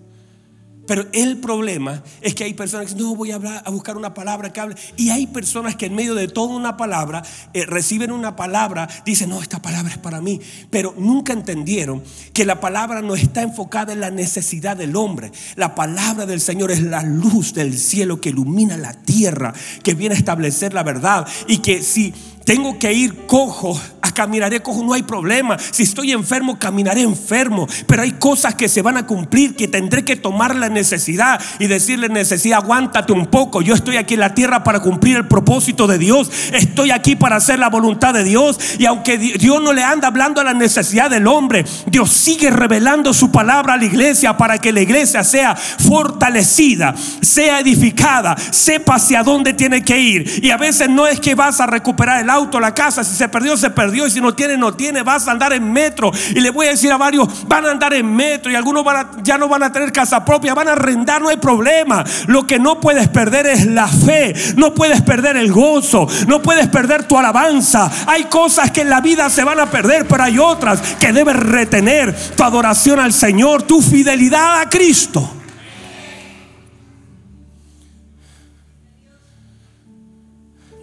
Pero el problema es que hay personas que dicen, no, voy a, hablar, buscar una palabra que hable. Y hay personas que en medio de toda una palabra eh, reciben una palabra, dicen, no, esta palabra es para mí. Pero nunca entendieron que la palabra no está enfocada en la necesidad del hombre. La palabra del Señor es la luz del cielo que ilumina la tierra, que viene a establecer la verdad. Y que si tengo que ir cojo, caminaré cojo, no hay problema. Si estoy enfermo, caminaré enfermo. Pero hay cosas que se van a cumplir, que tendré que tomar la necesidad y decirle necesidad, aguántate un poco. Yo estoy aquí en la tierra para cumplir el propósito de Dios. Estoy aquí para hacer la voluntad de Dios. Y aunque Dios no le anda hablando a la necesidad del hombre, Dios sigue revelando su palabra a la iglesia para que la iglesia sea fortalecida, sea edificada, sepa hacia dónde tiene que ir. Y a veces no es que vas a recuperar el auto, la casa. Si se perdió, se perdió. Y si no tiene, no tiene. Vas a andar en metro. Y le voy a decir a varios, van a andar en metro. Y algunos ya no van a tener casa propia. Van a arrendar, no hay problema. Lo que no puedes perder es la fe. No puedes perder el gozo. No puedes perder tu alabanza. Hay cosas que en la vida se van a perder, pero hay otras que debes retener. Tu adoración al Señor, tu fidelidad a Cristo.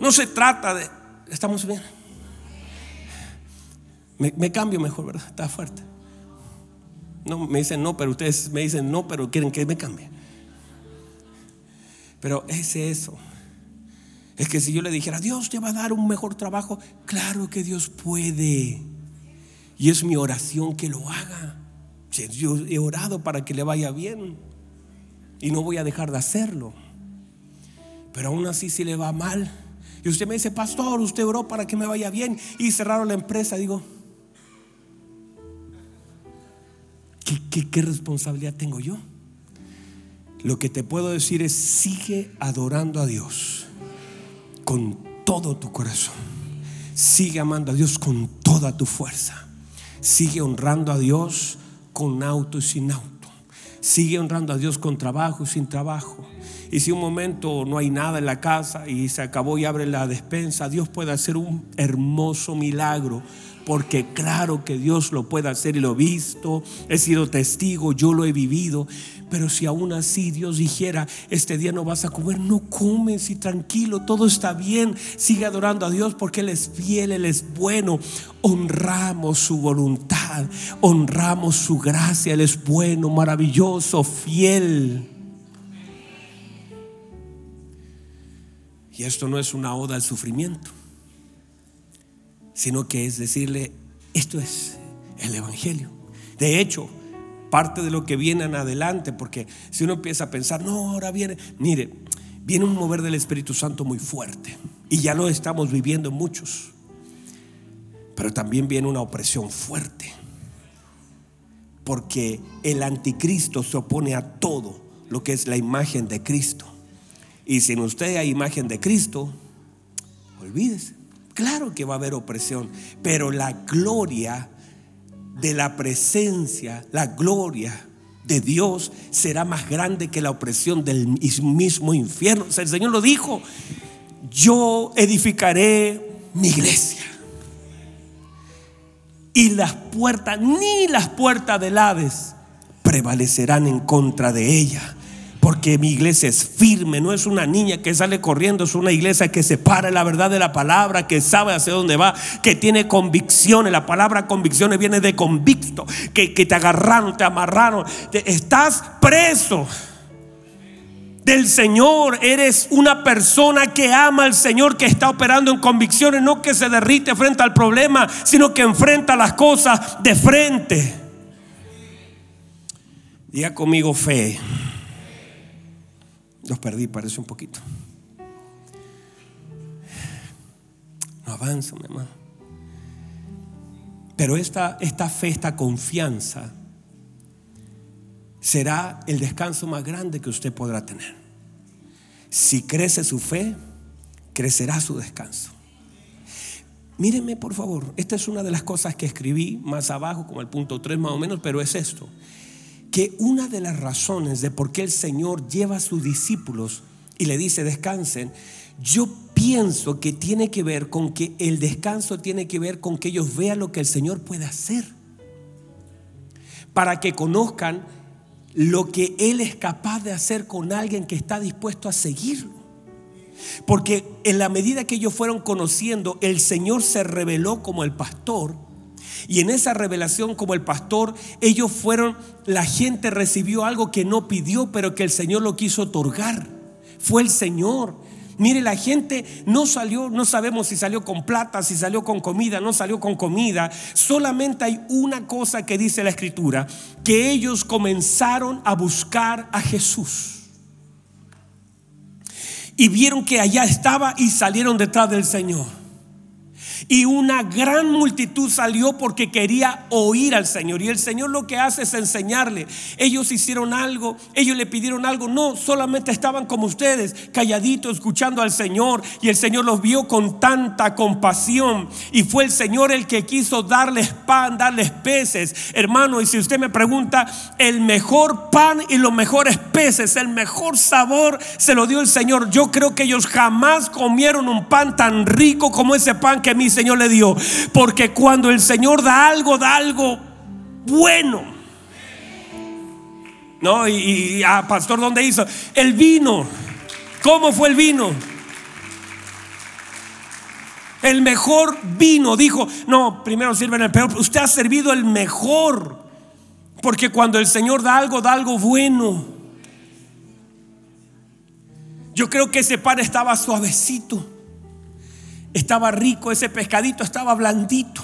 No se trata de ¿Estamos bien? Me, cambio mejor, ¿verdad? Está fuerte. No, me dicen no, pero ustedes me dicen no, pero quieren que me cambie. Pero es eso. Es que si yo le dijera, Dios te va a dar un mejor trabajo, claro que Dios puede. Y es mi oración que lo haga. Yo he orado para que le vaya bien. Y no voy a dejar de hacerlo. Pero aún así si le va mal, y usted me dice, pastor, usted oró para que me vaya bien y cerraron la empresa. Digo, ¿qué, responsabilidad tengo yo? Lo que te puedo decir es, sigue adorando a Dios con todo tu corazón. Sigue amando a Dios con toda tu fuerza. Sigue honrando a Dios con auto y sin auto. Sigue honrando a Dios con trabajo y sin trabajo. Y si un momento no hay nada en la casa y se acabó y abre la despensa, Dios puede hacer un hermoso milagro. Porque claro que Dios lo puede hacer y lo he visto, he sido testigo, yo lo he vivido. Pero si aún así Dios dijera, este día no vas a comer, no comes y tranquilo, todo está bien. Sigue adorando a Dios porque Él es fiel, Él es bueno. Honramos su voluntad, honramos su gracia, Él es bueno, maravilloso, fiel. Y esto no es una oda al sufrimiento, sino que es decirle, esto es el Evangelio. De hecho, parte de lo que viene en adelante, porque si uno empieza a pensar, no, ahora viene, mire, viene un mover del Espíritu Santo muy fuerte. Y ya lo estamos viviendo muchos. Pero también viene una opresión fuerte. Porque el anticristo se opone a todo lo que es la imagen de Cristo. Y sin usted hay imagen de Cristo, olvídese. Claro que va a haber opresión, pero la gloria de la presencia, la gloria de Dios será más grande que la opresión del mismo infierno. el Señor lo dijo, yo edificaré mi iglesia. Y las puertas, ni las puertas del Hades prevalecerán en contra de ella. Porque mi iglesia es firme, no es una niña que sale corriendo, es una iglesia que se para la verdad de la palabra, que sabe hacia dónde va, que tiene convicciones. La palabra convicciones viene de convicto, que, te agarraron, te amarraron, estás preso del Señor, eres una persona que ama al Señor, que está operando en convicciones, no que se derrite frente al problema, sino que enfrenta las cosas de frente. Diga conmigo fe. Los perdí, parece un poquito. No avanza, mi. Pero esta, esta fe, esta confianza, será el descanso más grande que usted podrá tener. Si crece su fe, crecerá su descanso. Míreme por favor, esta es una de las cosas que escribí más abajo, como el punto 3 más o menos, pero es esto que una de las razones de por qué el Señor lleva a sus discípulos y le dice descansen, yo pienso que tiene que ver con que el descanso tiene que ver con que ellos vean lo que el Señor puede hacer. para que conozcan lo que Él es capaz de hacer con alguien que está dispuesto a seguirlo. Porque en la medida que ellos fueron conociendo, el Señor se reveló como el pastor. Y en esa revelación como el pastor, ellos fueron, la gente recibió algo que no pidió, pero que el Señor lo quiso otorgar. Fue el Señor. Mire, la gente no salió, no sabemos si salió con plata, si salió con comida, no salió con comida. Solamente hay una cosa que dice la escritura, que ellos comenzaron a buscar a Jesús. Y vieron que allá estaba y salieron detrás del Señor. Y una gran multitud salió porque quería oír al Señor. Y el Señor lo que hace es enseñarle. Ellos hicieron algo, ellos le pidieron algo. No, solamente estaban como ustedes, calladitos, escuchando al Señor. Y el Señor los vio con tanta compasión. Y fue el Señor el que quiso darles pan, darles peces. Hermano, y si usted me pregunta, el mejor pan y los mejores peces, el mejor sabor, se lo dio el Señor. Yo creo que ellos jamás comieron un pan tan rico como ese pan que mi Señor le dio. Porque cuando el Señor da algo, da algo bueno. No, y, a ah, pastor, ¿dónde hizo? El vino. ¿Cómo fue el vino? El mejor vino. Dijo, no, primero sirven el peor. Usted ha servido el mejor. Porque cuando el Señor da algo, da algo bueno. Yo creo que ese pan estaba suavecito estaba rico, ese pescadito estaba blandito.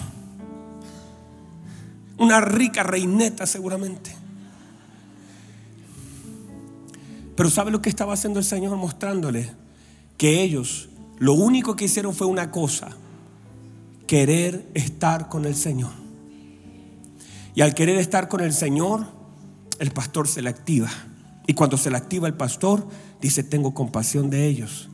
Una rica reineta seguramente. Pero ¿sabe lo que estaba haciendo el Señor? Mostrándole que ellos lo único que hicieron fue una cosa, querer estar con el Señor. Y al querer estar con el Señor, el pastor se le activa. Y cuando se le activa el pastor, dice, tengo compasión de ellos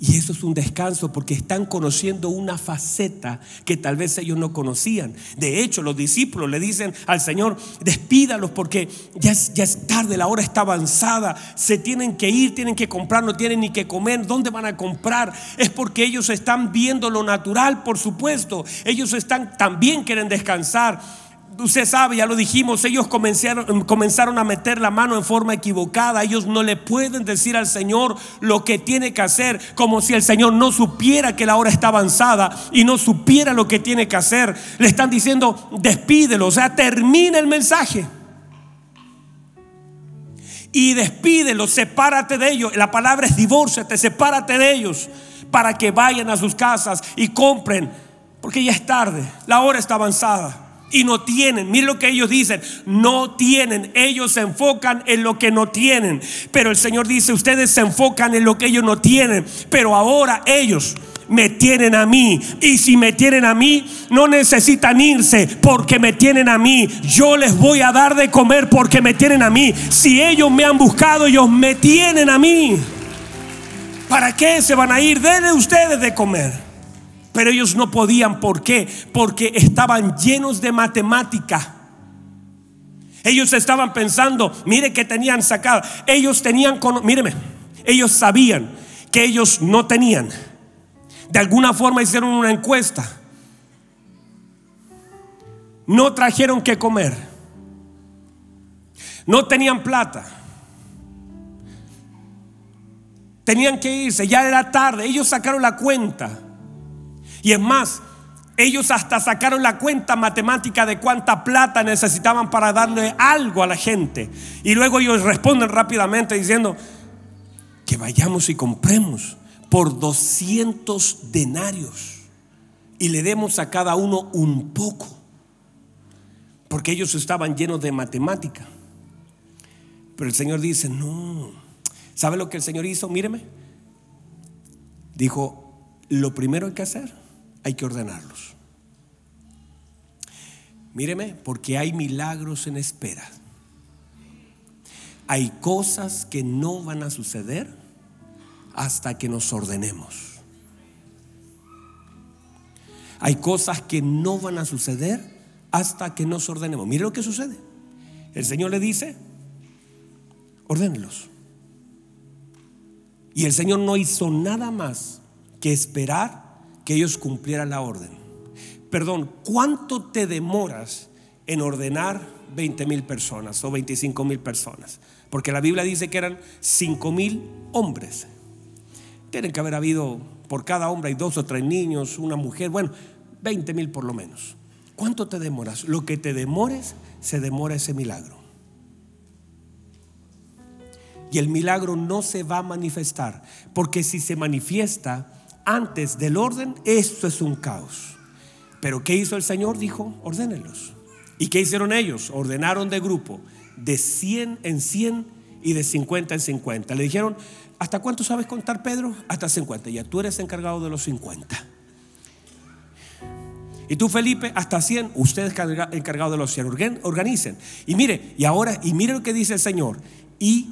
y eso es un descanso porque están conociendo una faceta que tal vez ellos no conocían. De hecho, los discípulos le dicen al Señor, despídalos porque ya es, ya es tarde, la hora está avanzada, se tienen que ir, tienen que comprar, no tienen ni que comer. ¿Dónde van a comprar? Es porque ellos están viendo lo natural, por supuesto. Ellos están también quieren descansar usted sabe, ya lo dijimos, ellos comenzaron, a meter la mano en forma equivocada. Ellos no le pueden decir al Señor lo que tiene que hacer, como si el Señor no supiera que la hora está avanzada y no supiera lo que tiene que hacer. Le están diciendo, despídelo, o sea, termina el mensaje. Y despídelo, sepárate de ellos. La palabra es divórciate, sepárate de ellos para que vayan a sus casas y compren, porque ya es tarde, la hora está avanzada y no tienen. Miren lo que ellos dicen, no tienen. Ellos se enfocan en lo que no tienen. Pero el Señor dice, ustedes se enfocan en lo que ellos no tienen. Pero ahora ellos me tienen a mí. Y si me tienen a mí, no necesitan irse porque me tienen a mí. Yo les voy a dar de comer porque me tienen a mí. Si ellos me han buscado, ellos me tienen a mí. ¿Para qué se van a ir? Denle ustedes de comer. Pero ellos no podían, ¿por qué? Porque estaban llenos de matemática. Ellos estaban pensando, mire que tenían sacado. Ellos tenían, míreme, ellos sabían que ellos no tenían. De alguna forma hicieron una encuesta. No trajeron que comer. No tenían plata. Tenían que irse, ya era tarde. Ellos sacaron la cuenta. Y es más, ellos hasta sacaron la cuenta matemática de cuánta plata necesitaban para darle algo a la gente. Y luego ellos responden rápidamente diciendo, que vayamos y compremos por 200 denarios y le demos a cada uno un poco. Porque ellos estaban llenos de matemática. Pero el Señor dice, no. ¿Sabe lo que el Señor hizo? Míreme. Dijo, lo primero hay que hacer hay que ordenarlos. Míreme, porque hay milagros en espera. Hay cosas que no van a suceder hasta que nos ordenemos. Hay cosas que no van a suceder hasta que nos ordenemos. Mire lo que sucede. El Señor le dice, ordénelos. Y el Señor no hizo nada más que esperar que ellos cumplieran la orden. Perdón, ¿cuánto te demoras en ordenar 20 mil personas o 25 mil personas. Porque la Biblia dice que eran 5 mil hombres. Tienen que haber habido, por cada hombre hay dos o tres niños, una mujer, bueno, 20 mil por lo menos. ¿Cuánto te demoras? Lo que te demores, se demora ese milagro. Y el milagro no se va a manifestar, porque si se manifiesta antes del orden, esto es un caos. Pero ¿qué hizo el Señor? Dijo, ordénenlos. ¿Y qué hicieron ellos? Ordenaron de grupo, de 100 en 100 y de 50 en 50. Le dijeron, ¿hasta cuánto sabes contar, Pedro? Hasta 50. Ya tú eres encargado de los 50. Y tú, Felipe, hasta 100, ustedes encargado de los 100. Organicen. Y mire, y ahora, y mire lo que dice el Señor. Y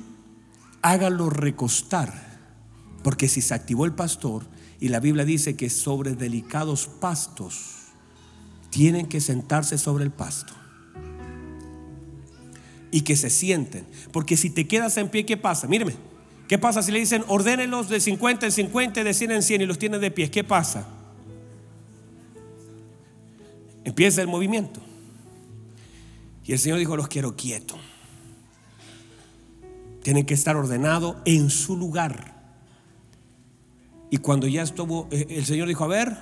hágalo recostar. Porque si se activó el pastor, y la Biblia dice que sobre delicados pastos tienen que sentarse sobre el pasto. Y que se sienten. Porque si te quedas en pie, ¿qué pasa? Míreme. ¿Qué pasa si le dicen ordénelos de 50 en 50, de 100 en 100 y los tienes de pie? ¿Qué pasa? Empieza el movimiento. Y el Señor dijo, los quiero quietos. Tienen que estar ordenados en su lugar. Y cuando ya estuvo, eh, el Señor dijo, a ver,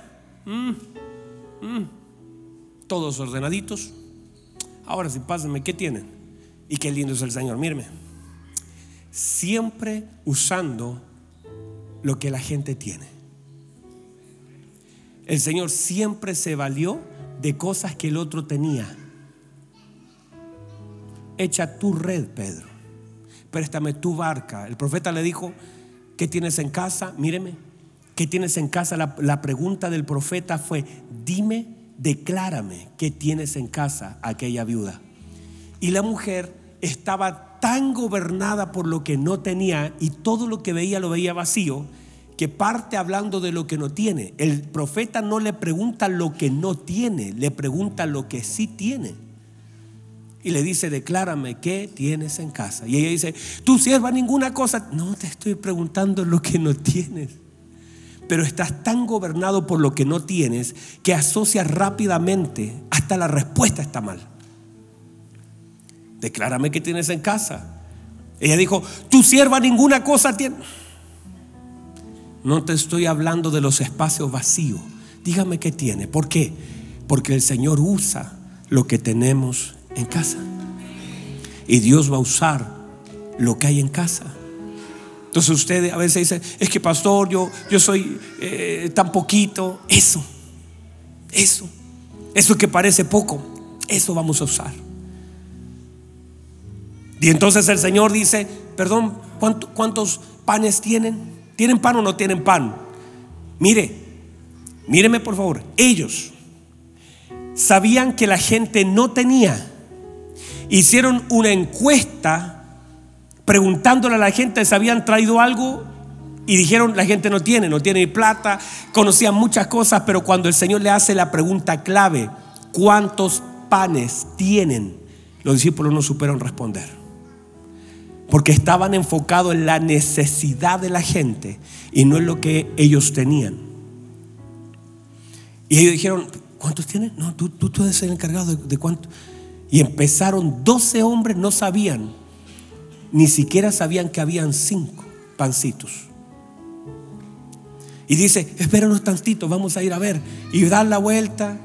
mm, mm, todos ordenaditos. Ahora sí, pásenme, ¿qué tienen? Y qué lindo es el Señor, míreme. Siempre usando lo que la gente tiene. El Señor siempre se valió de cosas que el otro tenía. Echa tu red, Pedro. Préstame tu barca. El profeta le dijo, ¿qué tienes en casa? Míreme. ¿Qué tienes en casa? La, pregunta del profeta fue, dime, declárame qué tienes en casa aquella viuda. Y la mujer estaba tan gobernada por lo que no tenía y todo lo que veía lo veía vacío que parte hablando de lo que no tiene. El profeta no le pregunta lo que no tiene, le pregunta lo que sí tiene. Y le dice, declárame qué tienes en casa. Y ella dice, tú sierva ninguna cosa. No te estoy preguntando lo que no tienes. Pero estás tan gobernado por lo que no tienes que asocias rápidamente, hasta la respuesta está mal. Declárame qué tienes en casa. Ella dijo, tu sierva ninguna cosa tiene. No te estoy hablando de los espacios vacíos. Dígame qué tiene. ¿Por qué? Porque el Señor usa lo que tenemos en casa. Y Dios va a usar lo que hay en casa. Entonces usted a veces dice, es que pastor, yo, yo soy eh, tan poquito. Eso, eso, eso que parece poco, eso vamos a usar. Y entonces el Señor dice, perdón, ¿cuántos panes tienen? ¿Tienen pan o no tienen pan? Mire, míreme por favor. Ellos sabían que la gente no tenía. Hicieron una encuesta preguntándole a la gente si habían traído algo y dijeron la gente no tiene, no tiene plata, conocían muchas cosas, pero cuando el Señor le hace la pregunta clave, ¿cuántos panes tienen? Los discípulos no supieron responder porque estaban enfocados en la necesidad de la gente y no en lo que ellos tenían. Y ellos dijeron, ¿cuántos tienen? No, tú, tú, tú ser encargado de, de cuánto. Y empezaron 12 hombres, no sabían, ni siquiera sabían que habían cinco pancitos. Y dice, espéranos tantito, vamos a ir a ver. Y dan la vuelta.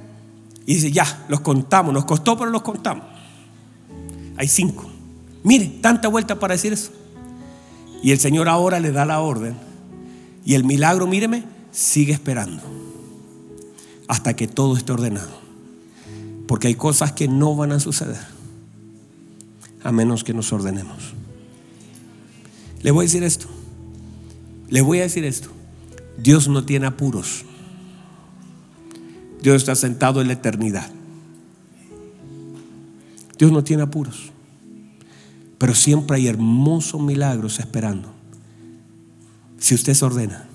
Y dice, ya, los contamos. Nos costó, pero los contamos. Hay cinco. Mire, tanta vuelta para decir eso. Y el Señor ahora le da la orden. Y el milagro, míreme, sigue esperando. Hasta que todo esté ordenado. Porque hay cosas que no van a suceder. A menos que nos ordenemos. Le voy a decir esto. Le voy a decir esto. Dios no tiene apuros. Dios está sentado en la eternidad. Dios no tiene apuros. Pero siempre hay hermosos milagros esperando. Si usted se ordena.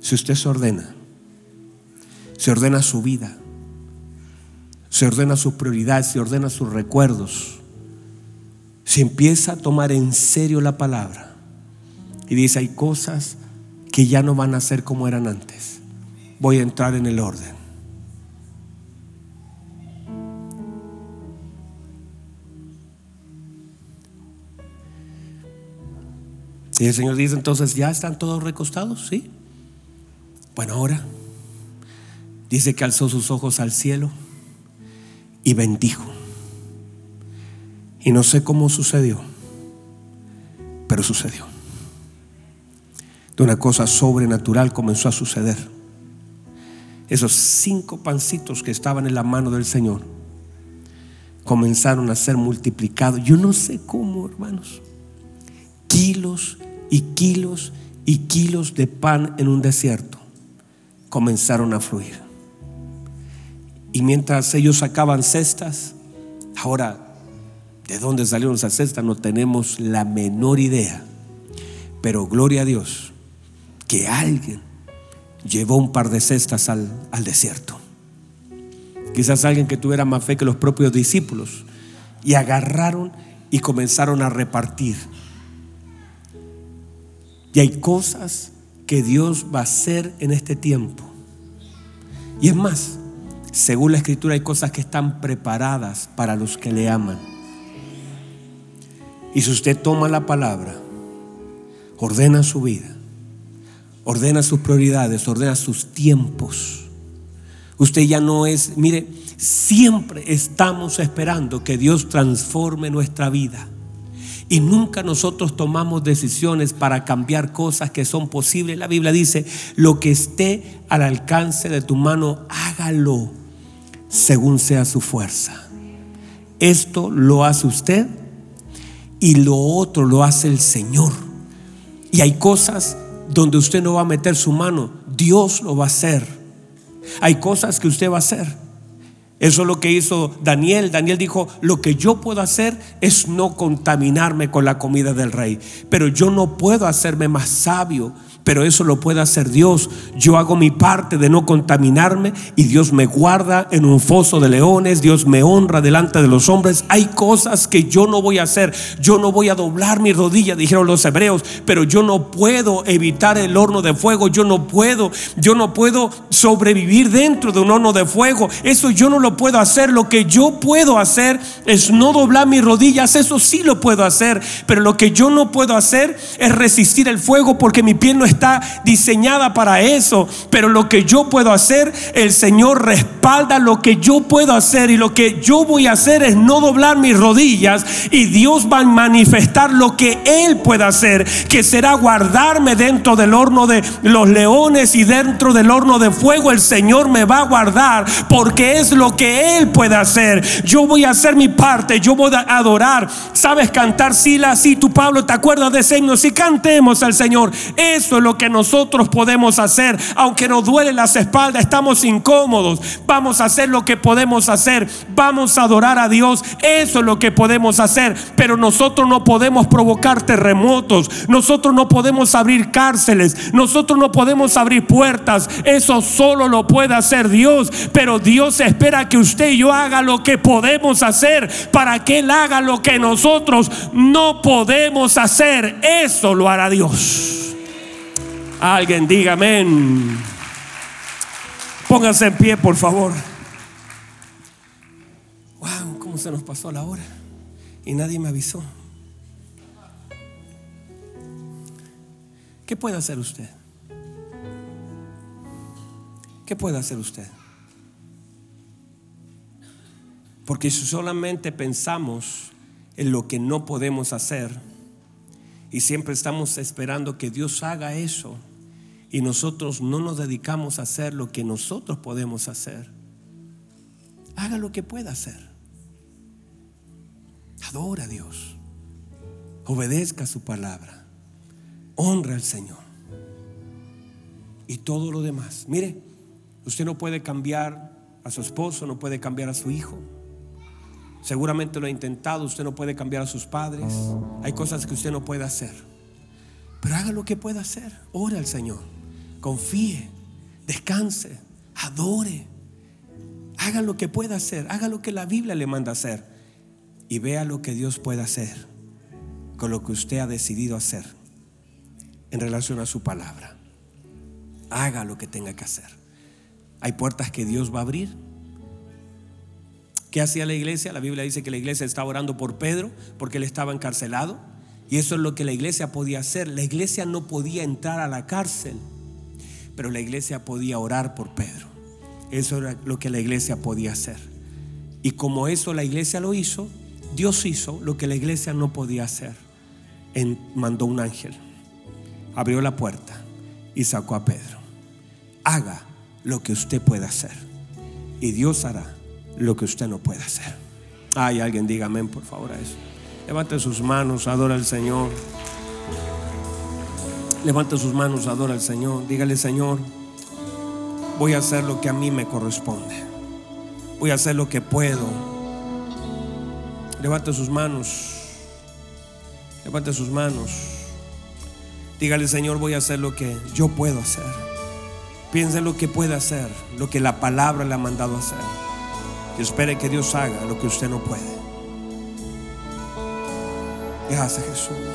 Si usted se ordena. Se ordena su vida. Se ordena sus prioridades. Se ordena sus recuerdos se empieza a tomar en serio la palabra y dice, hay cosas que ya no van a ser como eran antes. Voy a entrar en el orden. Y el Señor dice, entonces, ¿ya están todos recostados? Sí. Bueno, ahora dice que alzó sus ojos al cielo y bendijo. Y no sé cómo sucedió, pero sucedió. De una cosa sobrenatural comenzó a suceder. Esos cinco pancitos que estaban en la mano del Señor comenzaron a ser multiplicados. Yo no sé cómo, hermanos. Kilos y kilos y kilos de pan en un desierto comenzaron a fluir. Y mientras ellos sacaban cestas, ahora, ¿de dónde salieron esas cestas? No tenemos la menor idea. Pero gloria a Dios, que alguien llevó un par de cestas al, al desierto. Quizás alguien que tuviera más fe que los propios discípulos. Y agarraron y comenzaron a repartir. Y hay cosas que Dios va a hacer en este tiempo. Y es más, según la escritura hay cosas que están preparadas para los que le aman. Y si usted toma la palabra, ordena su vida, ordena sus prioridades, ordena sus tiempos. Usted ya no es, mire, siempre estamos esperando que Dios transforme nuestra vida. Y nunca nosotros tomamos decisiones para cambiar cosas que son posibles. La Biblia dice, lo que esté al alcance de tu mano, hágalo según sea su fuerza. Esto lo hace usted y lo otro lo hace el Señor. Y hay cosas donde usted no va a meter su mano, Dios lo va a hacer. Hay cosas que usted va a hacer eso es lo que hizo Daniel. Daniel dijo, lo que yo puedo hacer es no contaminarme con la comida del rey, pero yo no puedo hacerme más sabio pero eso lo puede hacer Dios. Yo hago mi parte de no contaminarme y Dios me guarda en un foso de leones, Dios me honra delante de los hombres. Hay cosas que yo no voy a hacer, yo no voy a doblar mi rodilla, dijeron los hebreos, pero yo no puedo evitar el horno de fuego, yo no puedo, yo no puedo sobrevivir dentro de un horno de fuego. Eso yo no lo puedo hacer, lo que yo puedo hacer es no doblar mis rodillas, eso sí lo puedo hacer, pero lo que yo no puedo hacer es resistir el fuego porque mi piel no está está diseñada para eso. Pero lo que yo puedo hacer, el Señor respalda lo que yo puedo hacer. Y lo que yo voy a hacer es no doblar mis rodillas. Y Dios va a manifestar lo que Él puede hacer, que será guardarme dentro del horno de los leones y dentro del horno de fuego. El Señor me va a guardar porque es lo que Él puede hacer. Yo voy a hacer mi parte, yo voy a adorar. ¿Sabes cantar, Sila? Si tú, Pablo, ¿te acuerdas de ese himno? Si cantemos al Señor. Eso es lo que nosotros podemos hacer. Aunque nos duele las espaldas, estamos incómodos. Vamos a hacer lo que podemos hacer. Vamos a adorar a Dios. Eso es lo que podemos hacer. Pero nosotros no podemos provocar terremotos. Nosotros no podemos abrir cárceles. Nosotros no podemos abrir puertas. Eso solo lo puede hacer Dios. Pero Dios espera que usted y yo haga lo que podemos hacer para que Él haga lo que nosotros no podemos hacer. Eso lo hará Dios. Alguien diga amén. Pónganse en pie, por favor. Wow, cómo se nos pasó la hora. Y nadie me avisó. ¿Qué puede hacer usted? ¿Qué puede hacer usted? Porque si solamente pensamos en lo que no podemos hacer y siempre estamos esperando que Dios haga eso, y nosotros no nos dedicamos a hacer lo que nosotros podemos hacer, haga lo que pueda hacer. Adora a Dios. Obedezca su palabra. Honra al Señor. Y todo lo demás. Mire, usted no puede cambiar a su esposo, no puede cambiar a su hijo. Seguramente lo ha intentado, usted no puede cambiar a sus padres. Hay cosas que usted no puede hacer. Pero haga lo que pueda hacer. Ora al Señor confíe, descanse, adore, haga lo que pueda hacer, haga lo que la Biblia le manda hacer y vea lo que Dios puede hacer con lo que usted ha decidido hacer en relación a su palabra. Haga lo que tenga que hacer. Hay puertas que Dios va a abrir. ¿Qué hacía la iglesia? La Biblia dice que la iglesia estaba orando por Pedro porque él estaba encarcelado Y eso es lo que la iglesia podía hacer. La iglesia no podía entrar a la cárcel, pero la iglesia podía orar por Pedro. Eso era lo que la iglesia podía hacer. Y como eso la iglesia lo hizo, Dios hizo lo que la iglesia no podía hacer. Mandó un ángel, abrió la puerta y sacó a Pedro. Haga lo que usted pueda hacer. Y Dios hará lo que usted no puede hacer. Ay, alguien diga amén, por favor, a eso. Levante sus manos, adora al Señor. Levante sus manos, adora al Señor. Dígale, Señor, voy a hacer lo que a mí me corresponde. Voy a hacer lo que puedo. Levante sus manos. Levante sus manos. Dígale, Señor, voy a hacer lo que yo puedo hacer. Piensa en lo que puede hacer, lo que la palabra le ha mandado hacer. Y espere que Dios haga lo que usted no puede. Gracias, Jesús.